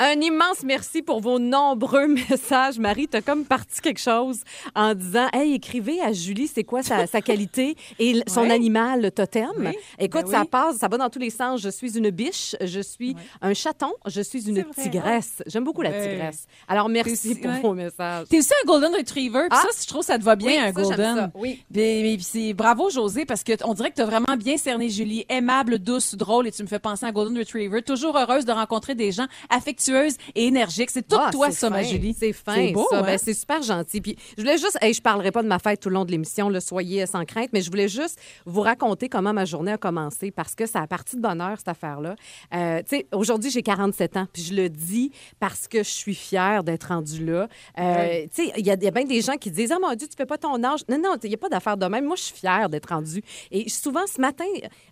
Un immense merci pour vos nombreux messages. Marie, t'as comme parti quelque chose en disant Hey, écrivez à Julie, c'est quoi sa, sa qualité et son Ouais. animal le totem? Oui. Écoute, Ben ça oui. passe, ça va dans tous les sens. Je suis une biche, je suis un chaton, je suis une tigresse. J'aime beaucoup la tigresse. Alors, merci pour vos messages. T'es aussi un Golden Retriever, Ah. ça, je trouve ça te va bien, Oui, un ça, Golden. ça, oui. Mais c'est bravo, José, parce que t- on dirait que t'as vraiment bien cerné Julie. Aimable, douce, drôle, et tu me fais penser à un Golden Retriever. Toujours heureuse de rencontrer des gens et énergiques. C'est tout Ah, toi, ça, ma. Julie. C'est fin, C'est beau, ça. hein? Ben, c'est super gentil. Puis je voulais juste, hey, je parlerai pas de ma fête tout le long de l'émission, là, soyez sans crainte, mais je voulais juste vous raconter comment ma journée a commencé parce que ça a parti de bonheur, cette affaire-là. Euh, tu sais, aujourd'hui, j'ai 47 ans, puis je le dis parce que je suis fière d'être rendue là. Euh, Tu sais, il y a, y bien des gens qui disent, ah mon Dieu, tu fais pas ton âge. Non, non, il n'y a pas d'affaire de même. Moi, je suis fière d'être rendue. Et souvent, ce matin,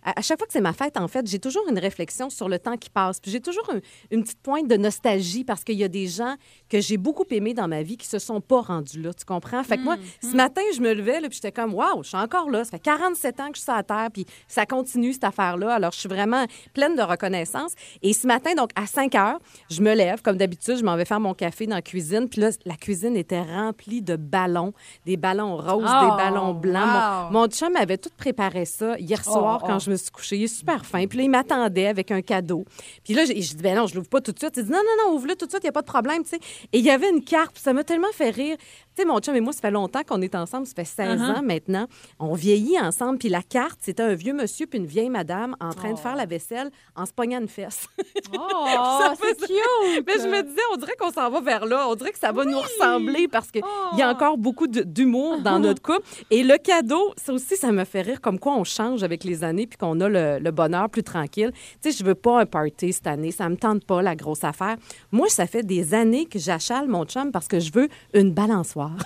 à, à chaque fois que c'est ma fête, en fait, j'ai toujours une réflexion sur le temps qui passe. Puis j'ai toujours un- une petite pointe de nostalgie parce qu'il y a des gens que j'ai beaucoup aimés dans ma vie qui se sont pas rendus là, tu comprends? Fait que moi, ce matin, je me levais, là, puis j'étais comme, waouh, je suis encore là. Ça fait 47 ans que je suis la Terre, puis ça continue, cette affaire-là. Alors, je suis vraiment pleine de reconnaissance. Et ce matin, donc, à 5 heures, je me lève, comme d'habitude, je m'en vais faire mon café dans la cuisine. Puis là, la cuisine était remplie de ballons, des ballons roses, Oh, des ballons blancs. wow. Mon, mon chum avait tout préparé ça hier soir Oh, quand oh. je me suis couchée. Il est super fin. Puis là, il m'attendait avec un cadeau. Puis là, j'ai j'ai dit, ben non, je l'ouvre pas tout de suite. Il dit, non, non, non, ouvre-le tout de suite, il n'y a pas de problème, tu sais. Et il y avait une puis ça m'a tellement fait rire. Tu sais, mon chum et moi, ça fait longtemps qu'on est ensemble, ça fait 16 Uh-huh. ans maintenant. On vieillit ensemble, puis la carte, c'était un vieux monsieur puis une vieille madame en train de faire la vaisselle en se pognant une fesse. Oh, c'est cute! Mais je me disais, on dirait qu'on s'en va vers là. On dirait que ça va nous ressembler parce qu'il Oh. y a encore beaucoup d'humour dans notre couple. Et le cadeau, ça aussi, ça me fait rire comme quoi on change avec les années puis qu'on a le, le bonheur plus tranquille. Tu sais, je veux pas un party cette année. Ça me tente pas, la grosse affaire. Moi, ça fait des années que j'achale mon chum parce que je veux une balançoire.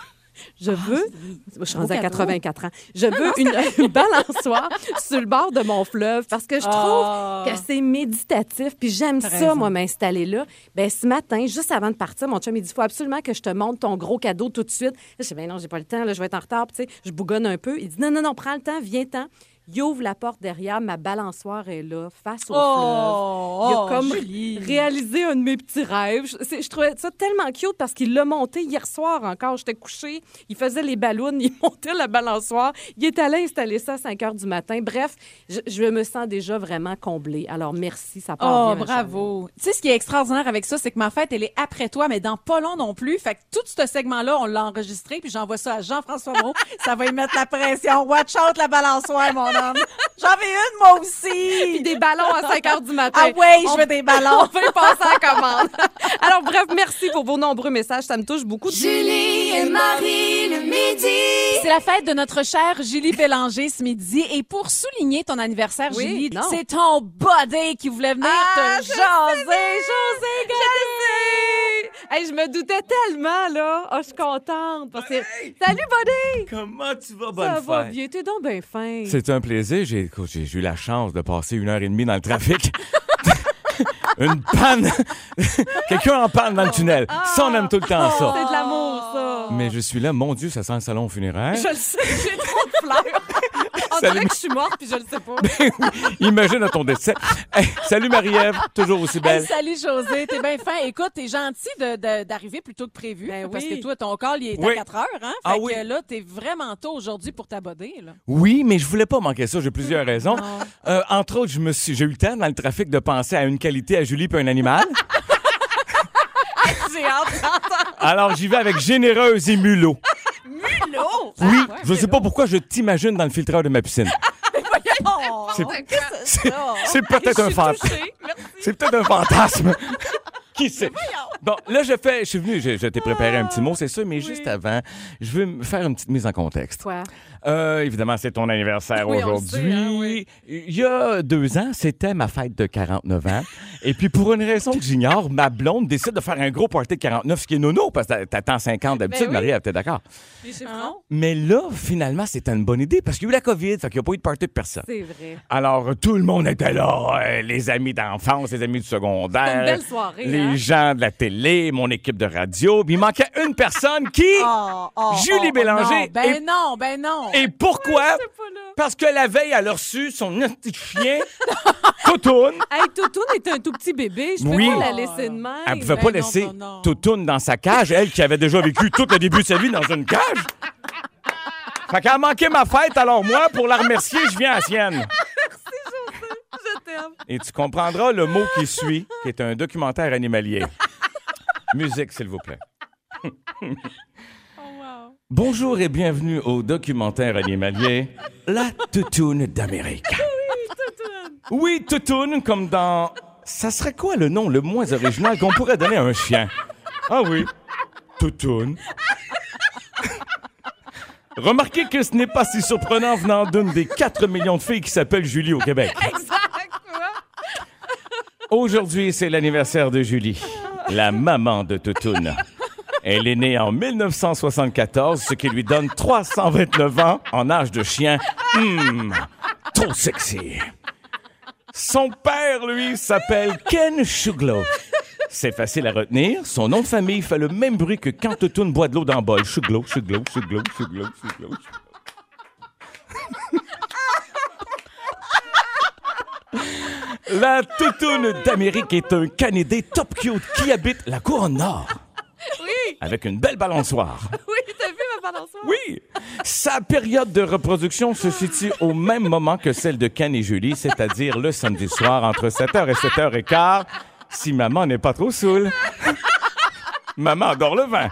Je veux, je suis rendue à cadeau. 84 ans, je veux une, une balançoire sur le bord de mon fleuve parce que je trouve Ah. que c'est méditatif, puis j'aime ça, raison. moi, m'installer là. Ben ce matin, juste avant de partir, mon chum, il dit, faut absolument que je te montre ton gros cadeau tout de suite. Là, je dis, ben non, j'ai pas le temps, là, je vais être en retard, tu sais, je bougonne un peu. Il dit, non, non, non, prends le temps, viens-ten. Il ouvre la porte derrière, ma balançoire est là, face au Oh, fleuve. Il a oh, comme réalisé un de mes petits rêves. Je, trouvais ça tellement cute parce qu'il l'a monté hier soir encore. J'étais couchée, il faisait les ballons, il montait la balançoire. Il est allé installer ça à 5 heures du matin. Bref, je, je me sens déjà vraiment comblée. Alors merci, ça part Oh, bien. bravo. Tu sais, ce qui est extraordinaire avec ça, c'est que ma fête, elle est après toi, mais dans pas long non plus. Fait que tout ce segment-là, on l'a enregistré, puis j'envoie ça à Jean-François Moreau. ça va y mettre la pression. Watch out la balançoire, mon bonhomme. J'en veux une, moi aussi. Puis des ballons à 5 heures du matin. Ah ouais, je veux des ballons. On peut passer à la commande. Alors, bref, merci pour vos nombreux messages. Ça me touche beaucoup. Julie et Marie le midi. C'est la fête de notre chère Julie Bélanger ce midi. Et pour souligner ton anniversaire, Oui, Julie, non. c'est ton body qui voulait venir Ah, te je jaser. José sais! Hey, je me doutais tellement, là. Oh, je suis contente. parce que- Salut, Buddy! Comment tu vas, Ça bonne va fête? bien, t'es donc bien fin. C'est un plaisir. J'ai écoute, j'ai j'ai eu la chance de passer une heure et demie dans le trafic. une panne. Quelqu'un en panne dans le tunnel. Ça, on aime tout le temps ça. C'est de l'amour, ça. Mais je suis là, mon Dieu, ça sent le salon funéraire. Je le sais, j'ai trop de fleurs. On Salut. dirait que je suis morte, puis je le sais pas. Imagine à ton décès. Hey, salut Marie-Ève, toujours aussi Hey, belle. salut José, t'es bien fin. Écoute, t'es gentil de- de- d'arriver plus tôt que prévu. Ben Parce oui. que toi, ton call, il est Oui. à 4 heures. Hein? Fait Ah que oui. là, t'es vraiment tôt aujourd'hui pour t'aboder. Là. Oui, mais je voulais pas manquer ça. J'ai plusieurs raisons. Euh, entre autres, je me suis, j'ai eu le temps dans le trafic de penser à une qualité à Julie puis un animal. J'ai hâte d'entendre. Alors, j'y vais avec généreuse et mulot. Mulot! Oui, je sais pas pourquoi je t'imagine dans le filtreur de ma piscine. Oh, C'est- peut-être un fantasme. C'est peut-être un fantasme. Qui sait? Bon, là, je fais. Je suis venu, je, je t'ai préparé un petit mot, c'est sûr, mais juste avant, je veux me faire une petite mise en contexte. Quoi? Euh, évidemment, c'est ton anniversaire Oui, sait, aujourd'hui. hein, oui. Il y a deux ans, c'était ma fête de 49 ans. Et puis, pour une raison que j'ignore, ma blonde décide de faire un gros party de 49, ce qui est nono, parce que t'attends 50 d'habitude, Ben oui. Marie, elle était d'accord. Hein? Mais là, finalement, c'était une bonne idée, parce qu'il y a eu la COVID, fait qu'il n'y a pas eu de party de personne. C'est vrai. Alors, tout le monde était là, euh, les amis d'enfance, les amis du secondaire. Une belle soirée, Les hein? gens de la télé, mon équipe de radio. Puis il manquait une personne qui... Oh, oh, Julie oh, Bélanger. non, ben Et- non, ben non. Et pourquoi? Parce que la veille, elle a reçu son petit chien, Toutoune. Hey, Toutoune est un tout petit bébé. Je peux Oui. pas la laisser de même. Elle pouvait Ben pas non, laisser. Toutoune dans sa cage, elle qui avait déjà vécu tout le début de sa vie dans une cage. Fait qu'elle a manqué ma fête, alors moi, pour la remercier, je viens à la sienne. Je t'aime. Et tu comprendras le mot qui suit, qui est un documentaire animalier. Musique, s'il vous plaît. Bonjour et bienvenue au documentaire animalier La Toutoune d'Amérique. Oui, Toutoune, comme dans... Ça serait quoi le nom le moins original qu'on pourrait donner à un chien? Ah oui, Toutoune. Remarquez que ce n'est pas si surprenant venant d'une des 4 millions de filles qui s'appellent Julie au Québec. Aujourd'hui, c'est l'anniversaire de Julie, la maman de Toutoune. Elle est née en 1974, ce qui lui donne 329 ans en âge de chien. Hum, trop sexy. Son père, lui, s'appelle Ken Shuglo. C'est facile à retenir. Son nom de famille fait le même bruit que quand Toutoune boit de l'eau dans le bol. Shuglo, Shuglo, Shuglo, Shuglo, Shuglo. La Toutoune d'Amérique est un Canadien top cute qui habite la couronne nord. Oui, Avec une belle balançoire. oui, t'as vu ma balançoire? Oui! Sa période de reproduction se situe au même moment que celle de Ken et Julie, c'est-à-dire le samedi soir entre 7h et 7h15, si maman n'est pas trop saoule. maman adore le vin.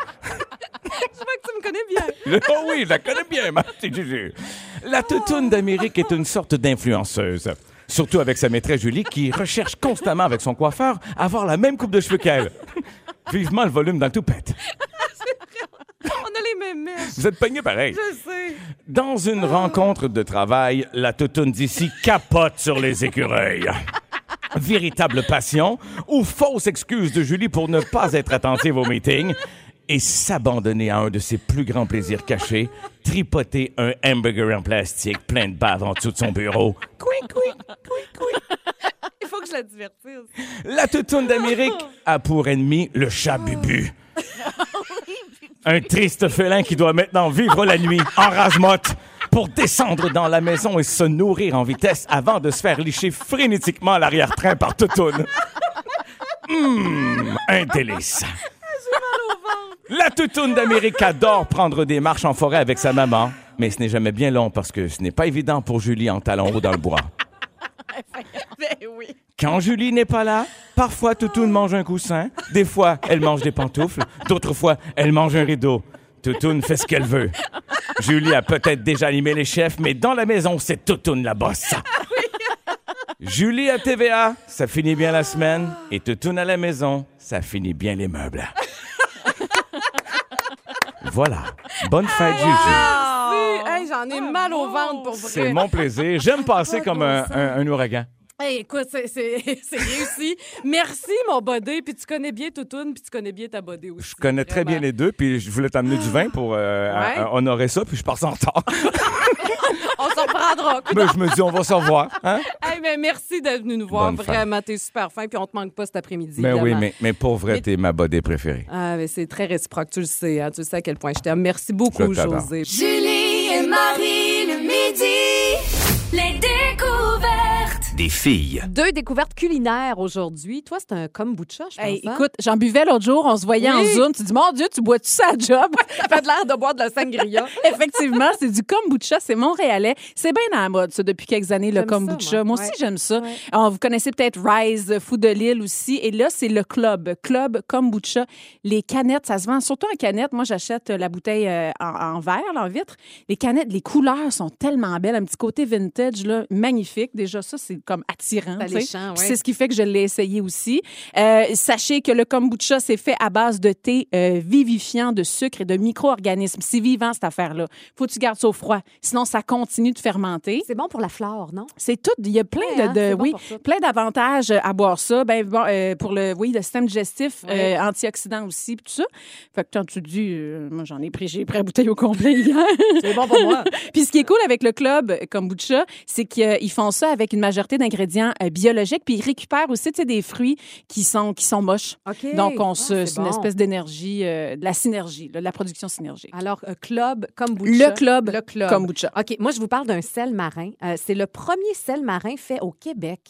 Je vois que tu me connais bien. Oh oui, je la connais bien, ma petite Juju. La toutoune d'Amérique est une sorte d'influenceuse. Surtout avec sa maîtresse Julie, qui recherche constamment avec son coiffeur à avoir la même coupe de cheveux qu'elle. Vivement le volume dans le toupette. On a les mêmes mèches. Vous êtes peignés pareil. Je sais. Dans une rencontre de travail, la toutoune d'ici capote sur les écureuils. Véritable passion ou fausse excuse de Julie pour ne pas être attentive au meeting et s'abandonner à un de ses plus grands plaisirs cachés, tripoter un hamburger en plastique plein de bave en dessous de son bureau. Couic, couic, couic, couic. Il faut que je la divertisse. La toutoune d'Amérique a pour ennemi le chat Bubu. Un triste félin qui doit maintenant vivre la nuit en rage-motte pour descendre dans la maison et se nourrir en vitesse avant de se faire licher frénétiquement à l'arrière-train par toutoune. Hum, un délice. La toutoune d'Amérique adore prendre des marches en forêt avec sa maman, mais ce n'est jamais bien long parce que ce n'est pas évident pour Julie en talons hauts dans le bois. Ben oui. Quand Julie n'est pas là, parfois Toutoune mange un coussin, des fois elle mange des pantoufles, d'autres fois elle mange un rideau. Toutoune fait ce qu'elle veut. Julie a peut-être déjà animé les chefs, mais dans la maison, c'est Toutoune la bosse. Julie à TVA, ça finit bien la semaine. Et Toutoune à la maison, ça finit bien les meubles. Voilà. Bonne fête, Juju. Merci. Hey, J'en ai mal au ventre pour vrai. C'est mon plaisir. J'aime passer comme un, un- un ouragan. Hey, écoute, c'est- réussi. Merci, mon body. Puis tu connais bien Toutoune, puis tu connais bien ta body aussi. Je connais très bien les deux, puis je voulais t'amener du vin pour euh, Ouais. honorer ça, puis je pars en retard. On s'en reprendra. Mais je me dis, on va se revoir. Hein? Hey, mais merci d'être venu nous voir. Bonne. Vraiment, t'es super fin. Puis on te manque pas cet après-midi. Mais oui, mais, mais pour vrai, t'es ma bodée préférée. Ah, mais c'est très réciproque, tu le sais. hein. Tu sais à quel point je t'aime. Merci beaucoup. José. Julie et Marie le midi. Les découvertes. Des filles. Deux découvertes culinaires aujourd'hui. Toi, c'est un kombucha, je pense. Hey, hein? écoute, j'en buvais l'autre jour, on se voyait en. Zoom. Tu dis, mon Dieu, tu bois-tu ça à job? ça fait de l'air de boire de la sangria. Effectivement, c'est du kombucha, c'est montréalais. C'est bien à la mode, ça, depuis quelques années, le ça, kombucha. moi. moi. aussi, Ouais. j'aime ça. Alors, vous connaissez peut-être Rise, Fou de Lille aussi. Et là, c'est le club, Club Kombucha. Les canettes, ça se vend surtout en canettes. Moi, j'achète euh, la bouteille euh, en, en verre, là, en vitre. Les canettes, les couleurs sont tellement belles. Un petit côté vintage, là, magnifique. Déjà, ça, c'est comme attirant. Ouais. C'est ce qui fait que je l'ai essayé aussi. Euh, sachez que le kombucha, c'est fait à base de thé euh, vivifiant, de sucre et de micro-organismes. C'est vivant, cette affaire-là. Faut que tu gardes ça au froid. Sinon, ça continue de fermenter. C'est bon pour la flore, non? C'est tout. Il y a plein Ouais, de, hein, de- bon oui, plein d'avantages à boire ça. Ben, bon, euh, pour le, oui, le système digestif, Ouais. antioxydants aussi, tout ça. Fait que quand tu dis, moi, j'en ai pris, j'ai pris la bouteille au complet hier. C'est bon pour moi. Puis ce qui est cool avec le club kombucha, c'est qu'ils font ça avec une majorité d'ingrédients euh, biologiques, puis ils récupèrent aussi des fruits qui sont qui sont moches. OK. Donc on Ah, se, c'est c'est une bon. espèce d'énergie, euh, de la synergie, là, de la production synergique. Alors, euh, club kombucha. Le club Le club. kombucha. OK, moi, je vous parle d'un sel marin. Euh, c'est le premier sel marin fait au Québec.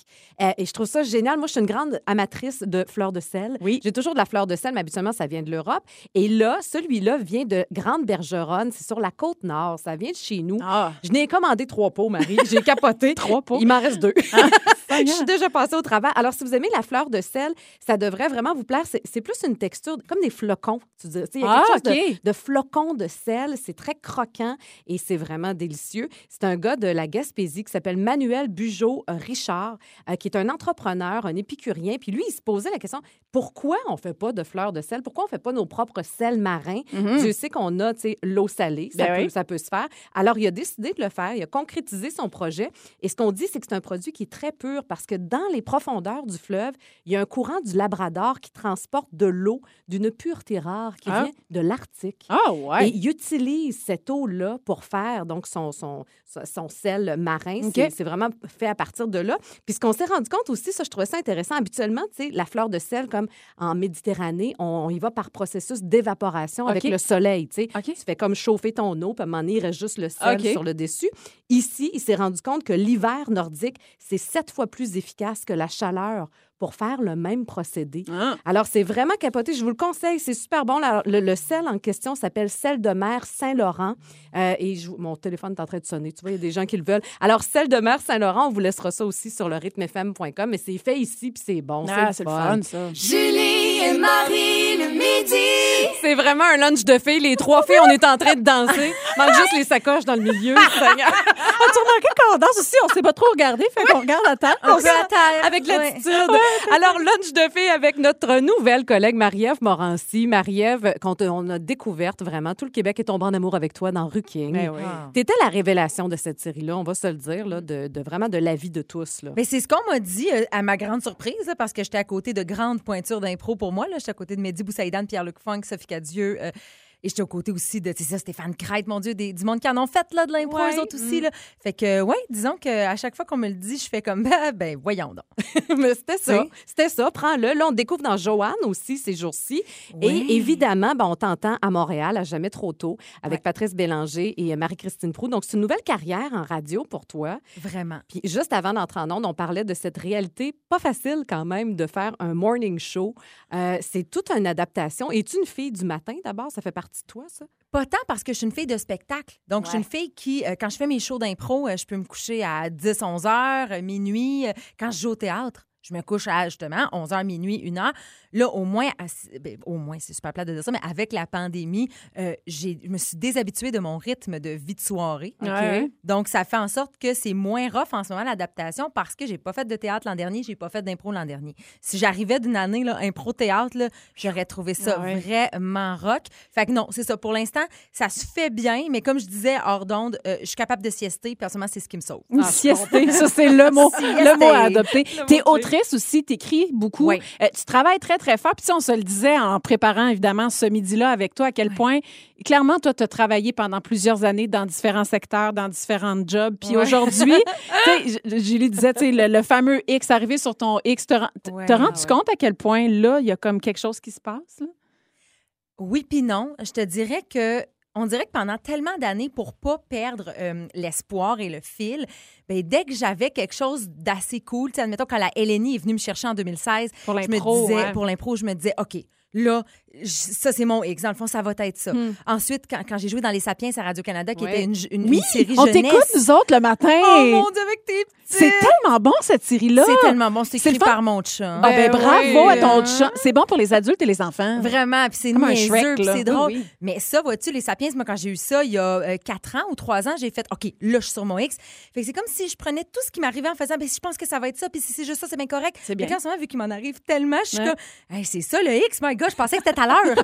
Euh, et je trouve ça génial. Moi, je suis une grande amatrice de fleurs de sel. Oui. J'ai toujours de la fleur de sel, mais habituellement, ça vient de l'Europe. Et là, celui-là vient de Grande-Bergeronne. C'est sur la côte nord. Ça vient de chez nous. Ah, Je n'ai commandé trois pots, Marie. J'ai capoté. trois pots. Il m'en reste deux. Je suis déjà passée au travers. Alors, si vous aimez la fleur de sel, ça devrait vraiment vous plaire. C'est plus une texture comme des flocons. Tu dis, Il y a Ah, quelque chose de- de, flocons de sel. C'est très croquant et c'est vraiment délicieux. C'est un gars de la Gaspésie qui s'appelle Manuel Bugeaud euh, Richard, euh, qui est un entrepreneur, un épicurien. Puis lui, il se posait la question pourquoi on fait pas de fleurs de sel? Pourquoi on fait pas nos propres sels marins? Dieu sait qu'on a l'eau salée. Ça. Ben peut, oui. ça peut se faire. Alors, il a décidé de le faire. Il a concrétisé son projet. Et ce qu'on dit, c'est que c'est un produit qui est très pur parce que dans les profondeurs du fleuve, il y a un courant du Labrador qui transporte de l'eau d'une pureté rare qui Ah. vient de l'Arctique. Ah, Et ouais. il utilise cette eau-là pour faire donc son, son, son- sel marin. OK. C'est- vraiment fait à partir de là. Puis ce qu'on s'est rendu compte aussi, ça, je trouvais ça intéressant. Habituellement, tu sais, la fleur de sel, comme en Méditerranée, on, on y va par processus d'évaporation avec le soleil. Tu sais. Tu fais comme chauffer ton eau, puis à un moment donné, il reste juste le sel sur le dessus. Ici, il s'est rendu compte que l'hiver nordique, c'est sept fois plus efficace que la chaleur pour faire le même procédé. Ah. Alors, c'est vraiment capoté. Je vous le conseille. C'est super bon. Le, le sel en question s'appelle sel de mer Saint-Laurent. Euh, et je- mon téléphone est en train de sonner. Tu vois, il y a des gens qui le veulent. Alors, sel de mer Saint-Laurent, on vous laissera ça aussi sur le rythmefm.com. Mais c'est fait ici, puis c'est bon. Ah, c'est le fun, ça. Julie et Marie le midi. C'est vraiment un lunch de filles. Les trois filles, on est en train de danser. Manque juste les sacoches dans le milieu. Seigneur. As-tu remarqué qu'on danse aussi? On sait pas trop regarder, fait qu'on regarde à table. On à terre. Avec Ouais. l'attitude. Alors, lunch de filles avec notre nouvelle collègue Marie-Ève Morancy. Marie-Ève, quand on a découverte vraiment, tout le Québec est tombé en amour avec toi dans Ruking. Ben oui. T'étais la révélation de cette série-là, on va se le dire, là, de, de vraiment de la vie de tous. Là. Mais c'est ce qu'on m'a dit euh, à ma grande surprise, là, parce que j'étais à côté de grandes pointures d'impro pour moi. là. J'étais à côté de Mehdi Boussaïdan, Pierre-Luc Funk, Sophie Cadieux. Euh, et j'étais aux côtés aussi de, tu sais Stéphane Crête, mon Dieu, des, du monde qui en ont fait là, de l'impro, Ouais. eux autres aussi. Là. Fait que, ouais, disons qu'à chaque fois qu'on me le dit, je fais comme, ben, ben voyons donc. Mais c'était ça. Oui. C'était ça. Prends-le. Là, on découvre dans Joanne aussi ces jours-ci. Oui. Et évidemment, ben, on t'entend à Montréal, à jamais trop tôt, avec Patrice Bélanger et Marie-Christine Proux. Donc, c'est une nouvelle carrière en radio pour toi. Vraiment. Puis juste avant d'entrer en onde, on parlait de cette réalité pas facile quand même de faire un morning show. Euh, c'est toute une adaptation. Es-tu une fille du matin d'abord? Ça fait partie de toi, ça? Pas tant parce que je suis une fille de spectacle. Donc, je suis une fille qui, euh, quand je fais mes shows d'impro, euh, je peux me coucher à 10, 11 heures, euh, minuit. Quand je joue au théâtre, je me couche à justement 11h, minuit, 1h. Là, au moins, à ben, au moins, c'est super plat de dire ça, mais avec la pandémie, euh, j'ai- je me suis déshabituée de mon rythme de vie de soirée. Ouais. Donc, ça fait en sorte que c'est moins rough en ce moment l'adaptation parce que j'ai pas fait de théâtre l'an dernier, j'ai pas fait d'impro l'an dernier. Si j'arrivais d'une année là, impro-théâtre, là, j'aurais trouvé ça Ouais. vraiment rock. Fait que non, c'est ça. Pour l'instant, ça se fait bien, mais comme je disais hors d'onde, euh, je suis capable de siester, puis en ce moment, c'est ce qui me sauve. Ou siester, ça c'est le mot, Siester. le mot à adopter. T'es mot-clé. Autrice aussi, t'écris beaucoup. Oui. Euh, tu travailles très très fort. Puis on se le disait en préparant évidemment ce midi-là avec toi à quel point clairement toi tu as travaillé pendant plusieurs années dans différents secteurs, dans différents jobs. Puis Ouais. aujourd'hui, tu sais, J- Julie disait, tu sais, le, le fameux X arrivé sur ton X, te, te- rends-tu compte à quel point là il y a comme quelque chose qui se passe là? Oui puis non. Je te dirais que on dirait que pendant tellement d'années, pour pas perdre euh, l'espoir et le fil, ben, dès que j'avais quelque chose d'assez cool, admettons quand la LNI est venue me chercher en 2016, Pour je me disais, pour l'impro, je me disais, OK, là, ça c'est mon X. Dans le fond, ça va être ça. Hmm. Ensuite, quand, quand j'ai joué dans Les Sapiens à Radio-Canada, qui était une, une- Oui, une série on jeunesse. t'écoute nous autres le matin. Oh mon Dieu, avec tes petits. C'est tellement bon cette série-là. C'est tellement bon. C'est écrit par mon chat. Ah, ben, bravo à ton hein? chat. C'est bon pour les adultes et les enfants. Vraiment, puis c'est niaiseux, c'est drôle. Oui. Mais ça, vois-tu, les Sapiens, moi, quand j'ai eu ça il y a euh, quatre ans ou trois ans, j'ai fait, OK, là, je suis sur mon X. Fait que c'est comme si je prenais tout ce qui m'arrivait en faisant, ben, si je pense que ça va être ça, puis si c'est juste ça, c'est bien correct. C'est bien. En ce moment, vu qu'il m'en arrive tellement, je suis comme, hey, c'est ça le X, my God, je pensais que c'était à l'heure.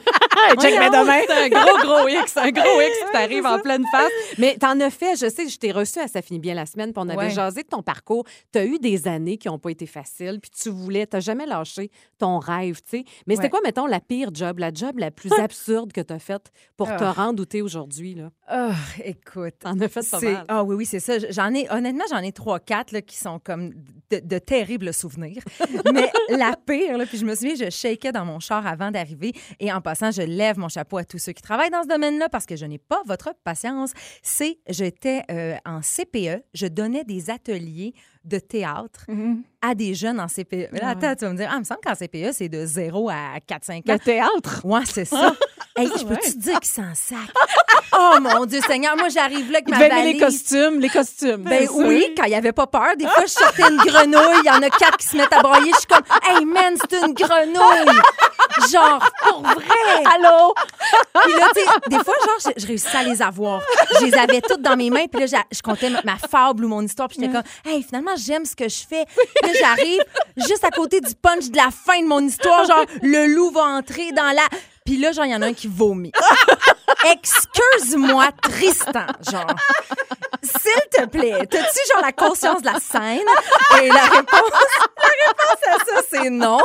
Check mes demain. C'est un gros, gros X, un gros X qui t'arrive en pleine face. Mais t'en as fait, je sais, je t'ai reçu à Ça finit bien la semaine, puis on avait Ouais. jasé de ton parcours. T'as eu des années qui n'ont pas été faciles, puis tu voulais, t'as jamais lâché ton rêve, tu sais. Mais c'était quoi, mettons, la pire job, la job la plus absurde que t'as faite pour te Ah. rendre où t'es aujourd'hui, là? Ah, écoute. T'en as fait pas C'est- mal. Ah oui, oui, c'est ça. J'en ai, honnêtement, j'en ai trois, quatre là, qui sont comme de, de terribles souvenirs. Mais la pire, là, puis je me souviens, je shakeais dans mon char avant d'arriver. Et en passant, je lève mon chapeau à tous ceux qui travaillent dans ce domaine-là parce que je n'ai pas votre patience. C'est, j'étais euh, en CPE, je donnais des ateliers de théâtre à des jeunes en CPE. Mais là, attends, tu vas me dire, ah, il me semble qu'en CPE, c'est de 0 à 4-5 ans. Le théâtre? Ouais, c'est ça. hey, je peux-tu te dire qu'ils s'en sac? Oh mon Dieu Seigneur, moi j'arrive là avec ma aimer les valise. costumes, les costumes. Ben oui, quand il n'y avait pas peur. Des fois, je sortais une grenouille, il y en a quatre qui se mettent à broyer. Je suis comme, hey man, c'est une grenouille! Genre, pour vrai! Allô? Puis là, tu sais, des fois, genre, je, je réussissais à les avoir. Je les avais toutes dans mes mains. Puis là, je comptais ma, ma fable ou mon histoire. Puis j'étais comme, hey, finalement, j'aime ce que je fais. Puis j'arrive juste à côté du punch de la fin de mon histoire. Genre, le loup va entrer dans la. Puis là, genre, il y en a un qui vomit. Excuse-moi, Tristan, genre. S'il te plaît, t'as-tu genre la conscience de la scène? Et la réponse, la réponse à ça, c'est non.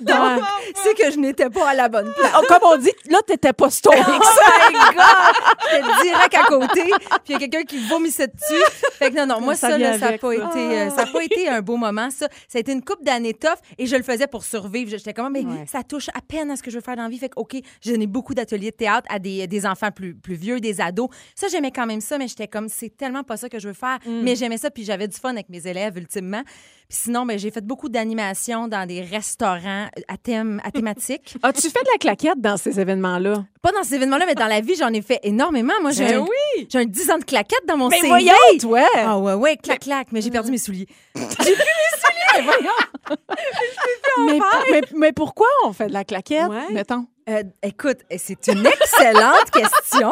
Donc, c'est que je n'étais pas à la bonne place. Oh, comme on dit, là, t'étais pas stoïque. Oh my God! J'étais direct à côté, puis il y a quelqu'un qui vomissait dessus. Fait que non, non, moi, Ça ça, vient là, ça n'a pas, été, euh, ça a pas été un beau moment, ça. Ça a été une coupe d'années tough, et je le faisais pour survivre. J'étais comme, mais Ouais. ça touche à peine à ce que je veux faire dans la vie. Fait que, OK, j'ai donné beaucoup d'ateliers de théâtre à des, des enfants plus, plus vieux, des ados. Ça, j'aimais quand même ça, mais j'étais comme, c'est tellement pas ça que je veux faire. Mais j'aimais ça, puis j'avais du fun avec mes élèves, ultimement. Puis sinon, ben, j'ai fait beaucoup d'animations dans des restaurants à thème, à thématique. As-tu fait de la claquette dans ces événements-là? Pas dans ces événements-là, mais dans la vie, j'en ai fait énormément. Moi, j'ai Ben un, oui! j'ai un 10 ans de claquettes dans mon Mais CV. voyons, toi! Ah ouais, ouais, clac, clac. Mais j'ai perdu mes souliers. Mais voyons! mais, mais, mais pourquoi on fait de la claquette, Ouais. mettons? Euh, écoute, c'est une excellente question.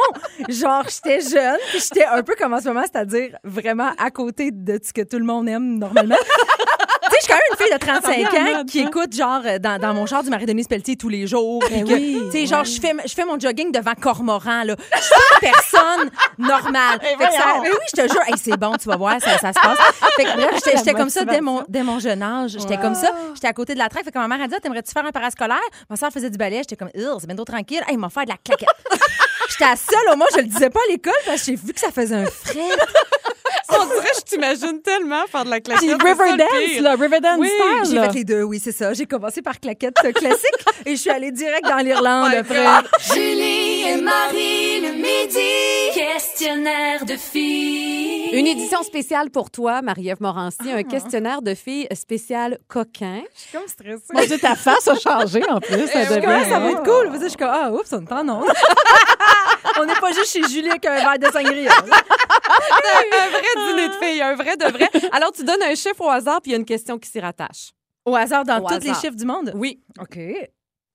Genre, j'étais jeune, puis j'étais un peu comme en ce moment, c'est-à-dire vraiment à côté de ce que tout le monde aime normalement. Je suis quand même une fille de 35 ans qui écoute, genre, euh, dans, dans mon char du Marie-Denise Pelletier tous les jours. que, oui, tu sais, genre, je fais, je fais mon jogging devant Cormoran, là. Je suis une personne normale. Fait que ça- mais oui, je te jure, hey, c'est bon, tu vas voir, ça, ça se passe. Fait que bref, j'étais comme ça dès mon, dès mon jeune âge. J'étais comme ça. J'étais à côté de la traque. Fait que ma mère a dit Ah, T'aimerais-tu faire un parascolaire? Ma soeur faisait du ballet. J'étais comme Ugh, c'est bien trop tranquille. Hey, il m'a fait de la claquette. J'étais la seule, au moins, je le disais pas à l'école parce que j'ai vu que ça faisait un frais. On dirait, je t'imagine tellement faire de la claquette. Puis Riverdance, là, Riverdance Oui, style, J'ai fait les deux, oui, c'est ça. J'ai commencé par claquette euh, classique et je suis allée direct dans l'Irlande après. Julie et Marie le midi. Questionnaire de filles. Une édition spéciale pour toi, Marie-Ève Morancy, un questionnaire de filles spécial coquin. Je suis comme stressée. Mon Dieu, ta face a changé en plus. Ça Ah, ça va être cool? Ça, Je suis comme, ah, oups, on est en on n'est pas juste chez Julie avec un verre de sangria. Un vrai dîner de filles, un vrai de vrai. Alors, tu donnes un chiffre au hasard, puis il y a une question qui s'y rattache. Au hasard dans tous les chiffres du monde? Oui. OK.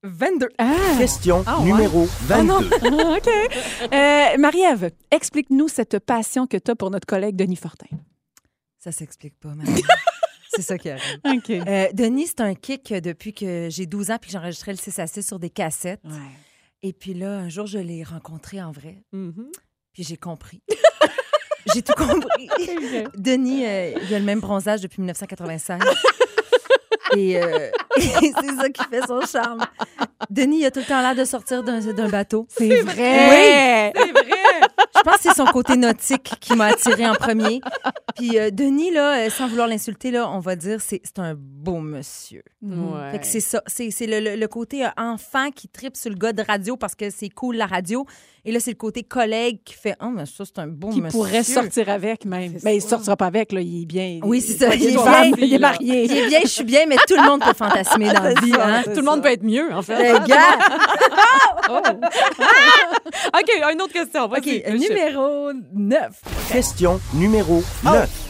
22. Question Ah, ouais. numéro Oh non. 22. OK. Euh, Marie-Ève, explique-nous cette passion que tu as pour notre collègue Denis Fortin. Ça s'explique pas, Marie. c'est ça qui arrive. OK. Euh, Denis, c'est un kick depuis que j'ai 12 ans puis que j'enregistrais le 6 à 6 sur des cassettes. Et puis là, un jour, je l'ai rencontré en vrai. Mhm. Puis j'ai compris. J'ai tout compris. Denis, euh, il a le même bronzage depuis 1996. Et, euh, et c'est ça qui fait son charme. Denis, il a tout le temps l'air de sortir d'un d'un bateau. C'est vrai. Oui. C'est vrai. Je pense que c'est son côté nautique qui m'a attiré en premier. Puis euh, Denis, là, euh, sans vouloir l'insulter, là, on va dire, c'est c'est un beau monsieur. Ouais. Fait que c'est ça. C'est c'est le, le- le côté euh, enfant qui tripe sur le gars de radio parce que c'est cool la radio. Et là, c'est le côté collègue qui fait Oh, mais ça, c'est un beau Qui monsieur. pourrait sortir avec même. Mais il ne sortira pas avec, là. Il est bien. Oui, c'est ça. Il est, bien, il est marié. Il est bien, je suis bien, mais tout le monde peut fantasmer dans la vie. Hein? Tout le monde peut être mieux, en fait. Le gars. OK, une autre question. OK, Vas-y. Numéro 9. Question numéro 9.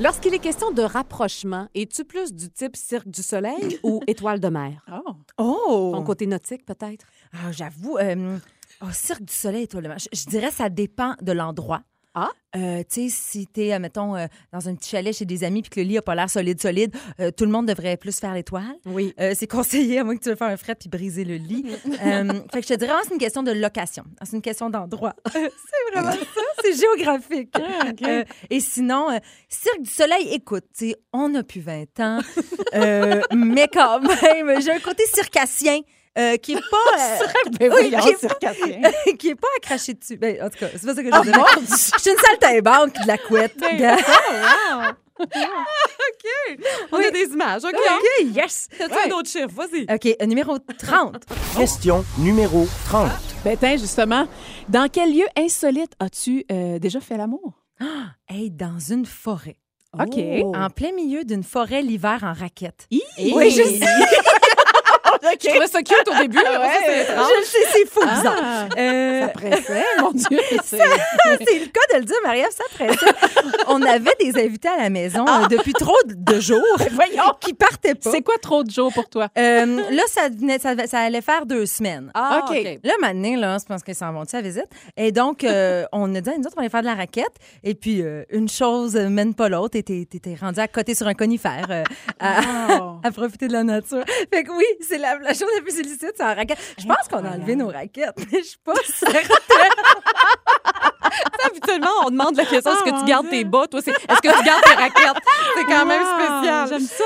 Lorsqu'il est question de rapprochement, es-tu plus du type Cirque du Soleil ou Étoile de mer? Oh. Oh! Ton côté nautique, peut-être? Ah, J'avoue, euh, oh, Cirque du Soleil, toi, le je, je dirais ça dépend de l'endroit. Ah? Euh, tu sais, si t'es, euh, mettons, euh, dans un petit chalet chez des amis puis que le lit a pas l'air solide, solide, euh, tout le monde devrait plus faire l'étoile. Oui. C'est conseillé à moins que tu veux faire un fret puis briser le lit. Fait que je te dirais, c'est une question de location. C'est une question d'endroit. c'est vraiment ça. C'est géographique. Euh, et sinon, Cirque du Soleil, écoute, tu sais, on a plus 20 ans, mais quand même, j'ai un côté circassien. Euh, qui est pas euh, Ben oui, voyons, qui, est pas, qui est pas à cracher dessus. Ben, en tout cas, c'est pas ça que je veux dire. Je suis une saltimbanque de la couette. gars. OK. On a des images. OK. OK, yes. T'as-tu Ouais. un autre chiffre? Vas-y. OK, euh, numéro 30. Question numéro 30. Ben, tiens, justement, dans quel lieu insolite as-tu euh, déjà fait l'amour? Hey, dans une forêt. OK. En plein milieu d'une forêt l'hiver en raquette. Oui, je sais. Je trouvais ça cute au début. ça. Je sais, c'est fou, Ah, bizarre. Euh, Ça pressait, mon Dieu. C'est... le cas de le dire, Marie-Ève, ça pressait. On avait des invités à la maison euh, depuis trop de- jours Voyons. qui partaient pas. C'est quoi trop de jours pour toi? Euh, là, ça, venait- ça, ça allait faire deux semaines. Ah, OK. OK. Là, maintenant, là, c'est parce qu'ils s'en vont à visite? Et donc, euh, on a dit, nous autres, on allait faire de la raquette. Et puis, euh, une chose euh, mène pas l'autre. Et t'es, rendu à côté sur un conifère euh, à, Wow. à profiter de la nature. Fait que oui, c'est la, la chose la plus illicite, c'est la raquette. Je pense qu'on a enlevé nos raquettes, mais je suis pas certaine. Habituellement, on demande la question est-ce Ah, que tu gardes Dieu. tes bottes? Toi, c'est est-ce que tu gardes tes raquettes? C'est quand même Wow, spécial. J'aime ça.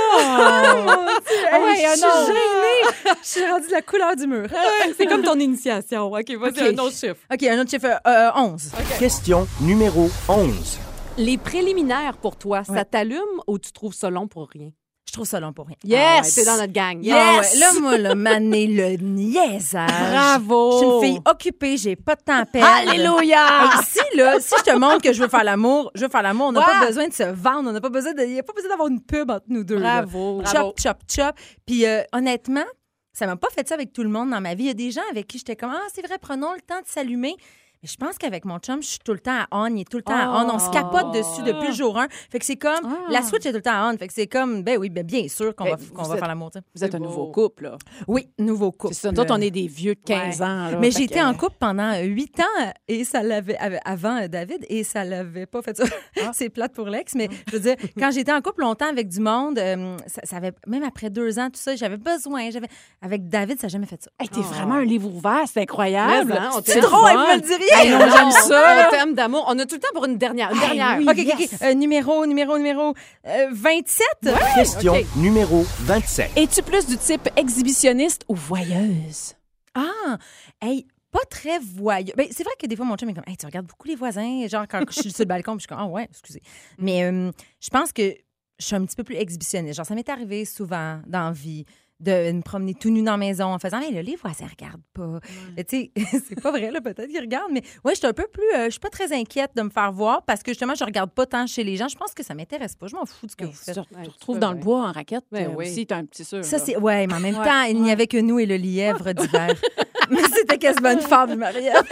Je suis gênée. Je suis rendue de la couleur du mur. Ouais, C'est comme ton initiation. OK, vas-y, un autre chiffre. OK, un autre chiffre, euh, 11. Question numéro 11. Les préliminaires pour toi, ça t'allume ou tu trouves ça long pour rien? Je trouve ça long pour rien. Ah ouais, Yes! T'es dans notre gang. Ah ouais, Là, moi, le mané, le niaisage. Bravo! Je suis une fille occupée, j'ai pas de temps à perdre. Alléluia! Si, là, si je te montre que je veux faire l'amour, je veux faire l'amour. On n'a Ouais. pas besoin de se vendre. On n'a pas besoin de, il n'y a pas besoin d'avoir une pub entre nous deux. là. Bravo. Chop, chop, chop. Puis euh, honnêtement, ça m'a pas fait ça avec tout le monde dans ma vie. Il y a des gens avec qui j'étais comme, ah, c'est vrai, prenons le temps de s'allumer. Mais je pense qu'avec mon chum, je suis tout le temps à on, il est tout le temps à on. On se capote dessus depuis le jour 1. Fait que c'est comme, Ah. la switch est tout le temps à on. Fait que c'est comme, ben oui, ben bien sûr qu'on Ben, va, qu'on va faire l'amour. Vous êtes un nouveau couple, là. Oui, nouveau couple. C'est ça. Nous autres, on est des vieux de 15 ans. là. Mais Fait j'ai été que- en couple pendant huit ans et ça l'avait av- avant euh, David et ça l'avait pas fait ça. Ah. C'est plate pour l'ex, mais je veux dire, quand j'étais en couple longtemps avec du monde, euh, ça, ça avait même après deux ans tout ça, j'avais besoin. J'avais avec David, ça n'a jamais fait ça. Hey, t'es vraiment un livre ouvert, c'est incroyable. Hein, C'est drôle, elle me le rien. Hey, non, j'aime ça. Un thème d'amour. On a tout le temps pour une dernière. Une dernière. oui. OK, OK, yes. OK. Euh, numéro, numéro, numéro euh, 27. Question ok. numéro 27. Es-tu plus du type exhibitionniste ou voyeuse? Ah, hey, pas très voyeux. Ben, c'est vrai que des fois, mon chum est comme, hey, tu regardes beaucoup les voisins. Genre, quand je suis sur le balcon, puis je suis comme, ah ouais, excusez. Mais euh, je pense que je suis un petit peu plus exhibitionniste. Genre, ça m'est arrivé souvent dans la vie de me promener tout nu dans la maison en faisant, mais là, les voisins regardent pas. Mais Tu sais, c'est pas vrai, là, peut-être qu'ils regardent, mais ouais, je suis un peu plus, euh, je suis pas très inquiète de me faire voir parce que justement, je regarde pas tant chez les gens. Je pense que ça m'intéresse pas. Je m'en fous de ce que vous faites. Tu Ouais, te tu retrouves dans le bois en raquette. Ben euh, oui. aussi, t'as un petit sûr. Ça, c'est. Ouais, mais en même Ouais, temps, il n'y avait que nous et le lièvre d'hiver. mais c'était quasiment une fable, Marie-Ève.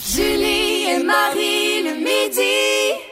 Julie et Marie le midi.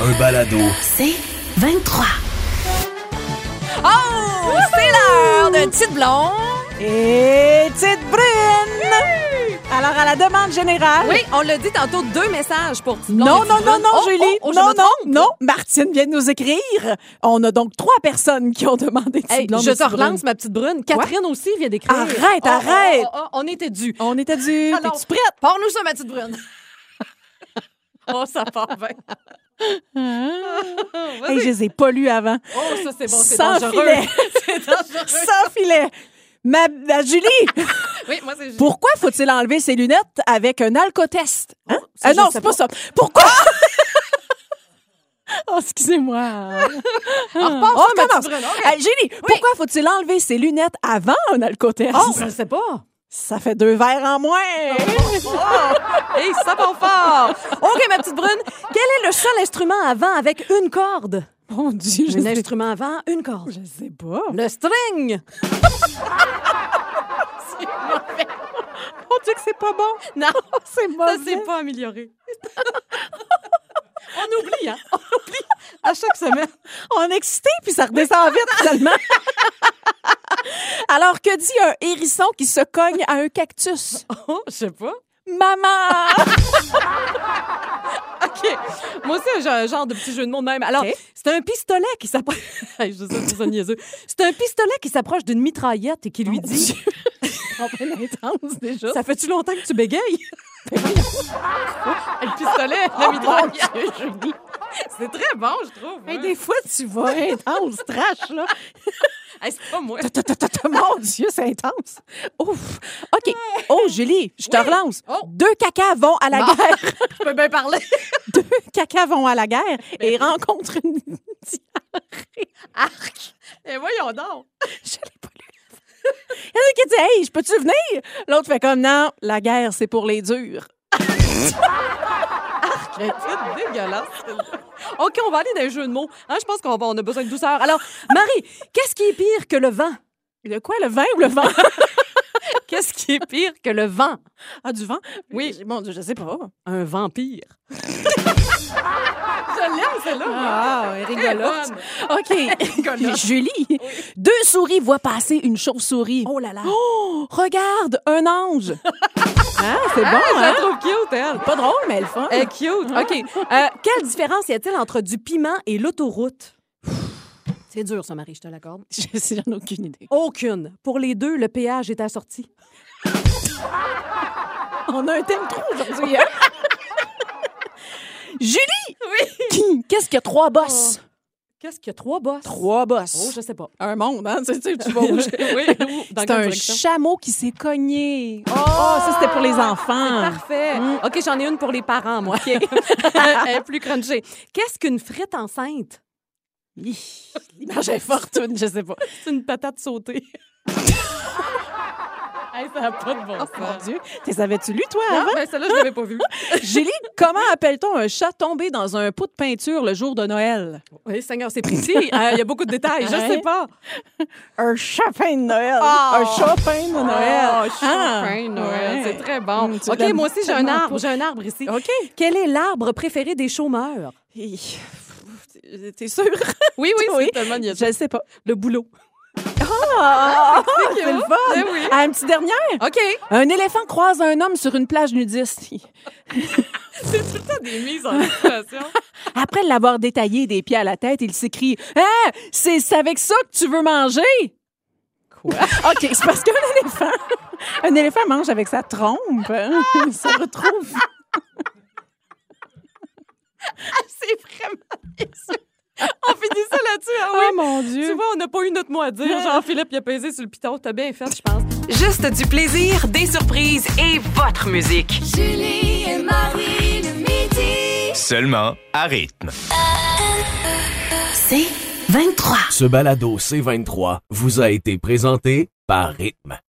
Un balado. C'est 23. Oh! C'est l'heure de Petite Blonde et Petite Brune! Alors, à la demande générale. Oui, on l'a dit tantôt, deux messages pour Petite Non, Blonde et non, non, Brune. non, Oh, Julie. oh, oh, non, non, non. Martine vient de nous écrire. On a donc trois personnes qui ont demandé Petite Hey, Blonde je te relance, ma petite brune. Catherine aussi vient d'écrire. Arrête, arrête. oh, oh, on était dû. On était dû. Alors, T'es-tu prête? Pars-nous ça, ma petite brune. oh, ça part bien. Hey, je les ai pas lus avant. Oh, ça, c'est bon, c'est Sans dangereux. filet. c'est dangereux. Sans filet. Ma, ma Julie, Oui, moi, c'est pourquoi faut-il enlever ses lunettes avec un alcotest? Hein? ça, Ah je non, c'est pas pas. ça. Pourquoi? oh, excusez-moi. On brune, OK. Hey, Julie, pourquoi faut-il enlever ses lunettes avant un alcotest? Oh, je sais pas. Ça fait deux verres en moins. Oh, hey, ça part fort. OK, ma petite brune, quel est le seul instrument à vent avec une corde? Mon Dieu, je Un sais, instrument à vent, une corde. je sais pas. Le string. On dit que c'est pas bon. Non, C'est ça, mauvais. c'est pas amélioré. On oublie, hein? On oublie à chaque semaine. On est excité, puis ça redescend vite, finalement. Alors, que dit un hérisson qui se cogne à un cactus? Oh, je sais pas. Maman! OK. Moi aussi, j'ai un genre de petit jeu de mots même. Alors, c'est un pistolet qui s'approche. Je sais, c'est niaiseux. C'est un pistolet qui s'approche d'une mitraillette et qui lui dit En pleine intense, déjà. Ça fait-tu longtemps que tu bégayes? Le pistolet, la Oh, mitraillette. C'est très bon, je trouve. Hey, hein. des fois, tu vas intense, trash, là. Hey, c'est pas moi. Mon Dieu, c'est intense. Ouf. OK. Oh, Julie, je te Oui. relance. Oh. Deux cacas vont à la Bon. guerre. Je peux bien parler. Deux cacas vont à la guerre et rencontrent une diarrhée. Arc. Et voyons donc. Je l'ai pas lu. Il y en a qui disent Hey, je peux-tu venir? L'autre fait comme Non, la guerre, c'est pour les durs. C'est dégueulasse. celle-là. OK, on va aller dans les jeux de mots. Hein, je pense qu'on va- on a besoin de douceur. Alors, Marie, qu'est-ce qui est pire que le vent? Le quoi, le vin ou le vent? Qu'est-ce qui est pire que le vent? ah, du vent? Oui. Je sais pas. Un vampire. Je l'aime, celle-là. Ah, elle est rigolote. OK. Julie, deux souris voient passer une chauve-souris. Oh là là. Oh, regarde, un ange. Hein, c'est bon, Je hein? trouve cute, elle. Pas drôle, mais le fun. Elle est cute. OK. Euh, quelle différence y a-t-il entre du piment et l'autoroute? C'est dur, ça, Marie, je te l'accorde. Je j'en ai aucune idée. Aucune. Pour les deux, le péage est assorti. On a un thème trop aujourd'hui, hein? Julie! Qu'est-ce que trois bosses? Qu'est-ce qu'il y a? Trois bosses? Trois bosses. Oh, je sais pas. Un monde, hein? Tu, sais, tu vas où? oui, C'est un chameau qui s'est cogné. Oh, ça, c'était pour les enfants. Parfait. Mm. OK, j'en ai une pour les parents, moi. Elle est plus crunchée. Qu'est-ce qu'une frite enceinte? L'image est fortune, je sais pas. C'est une patate sautée. Hey, ça n'a pas de bon sens. Mon Dieu. T'es savais-tu lu, toi, Non, avant? ben, celle-là, je l'avais pas vue. Julie, comment appelle-t-on un chat tombé dans un pot de peinture le jour de Noël? Oui, Seigneur, c'est précis. Euh, Il y a beaucoup de détails. Je Hein? sais pas. Un chapin de Noël. Oh. Un chapin de Noël. Oh, Ah, chopin de Noël. ouais. C'est très bon. Tu OK, moi aussi, j'ai un arbre. J'ai un arbre ici. OK. Quel est l'arbre préféré des chômeurs? T'es sûre? Oui, oui, Oui. Je le sais pas. Le boulot. Ah, c'est c'est le fun. Ben oui. Ah, une petite dernière. OK. Un éléphant croise un homme sur une plage nudiste. C'est tout le temps des mises en situation. Après l'avoir détaillé des pieds à la tête, il s'écrie Ah, c'est avec ça que tu veux manger? Quoi? OK, c'est parce qu'un éléphant, un éléphant mange avec sa trompe. hein? Il se retrouve. c'est vraiment. On finit ça là-dessus, ah oui. Oh mon Dieu. Tu vois, on n'a pas eu notre mot à dire. Jean-Philippe, il a pesé sur le piton. T'as bien fait, je pense. Juste du plaisir, des surprises et votre musique. Julie et Marie le midi. Seulement à rythme. C'est 23. Ce balado C23 vous a été présenté par Rythme.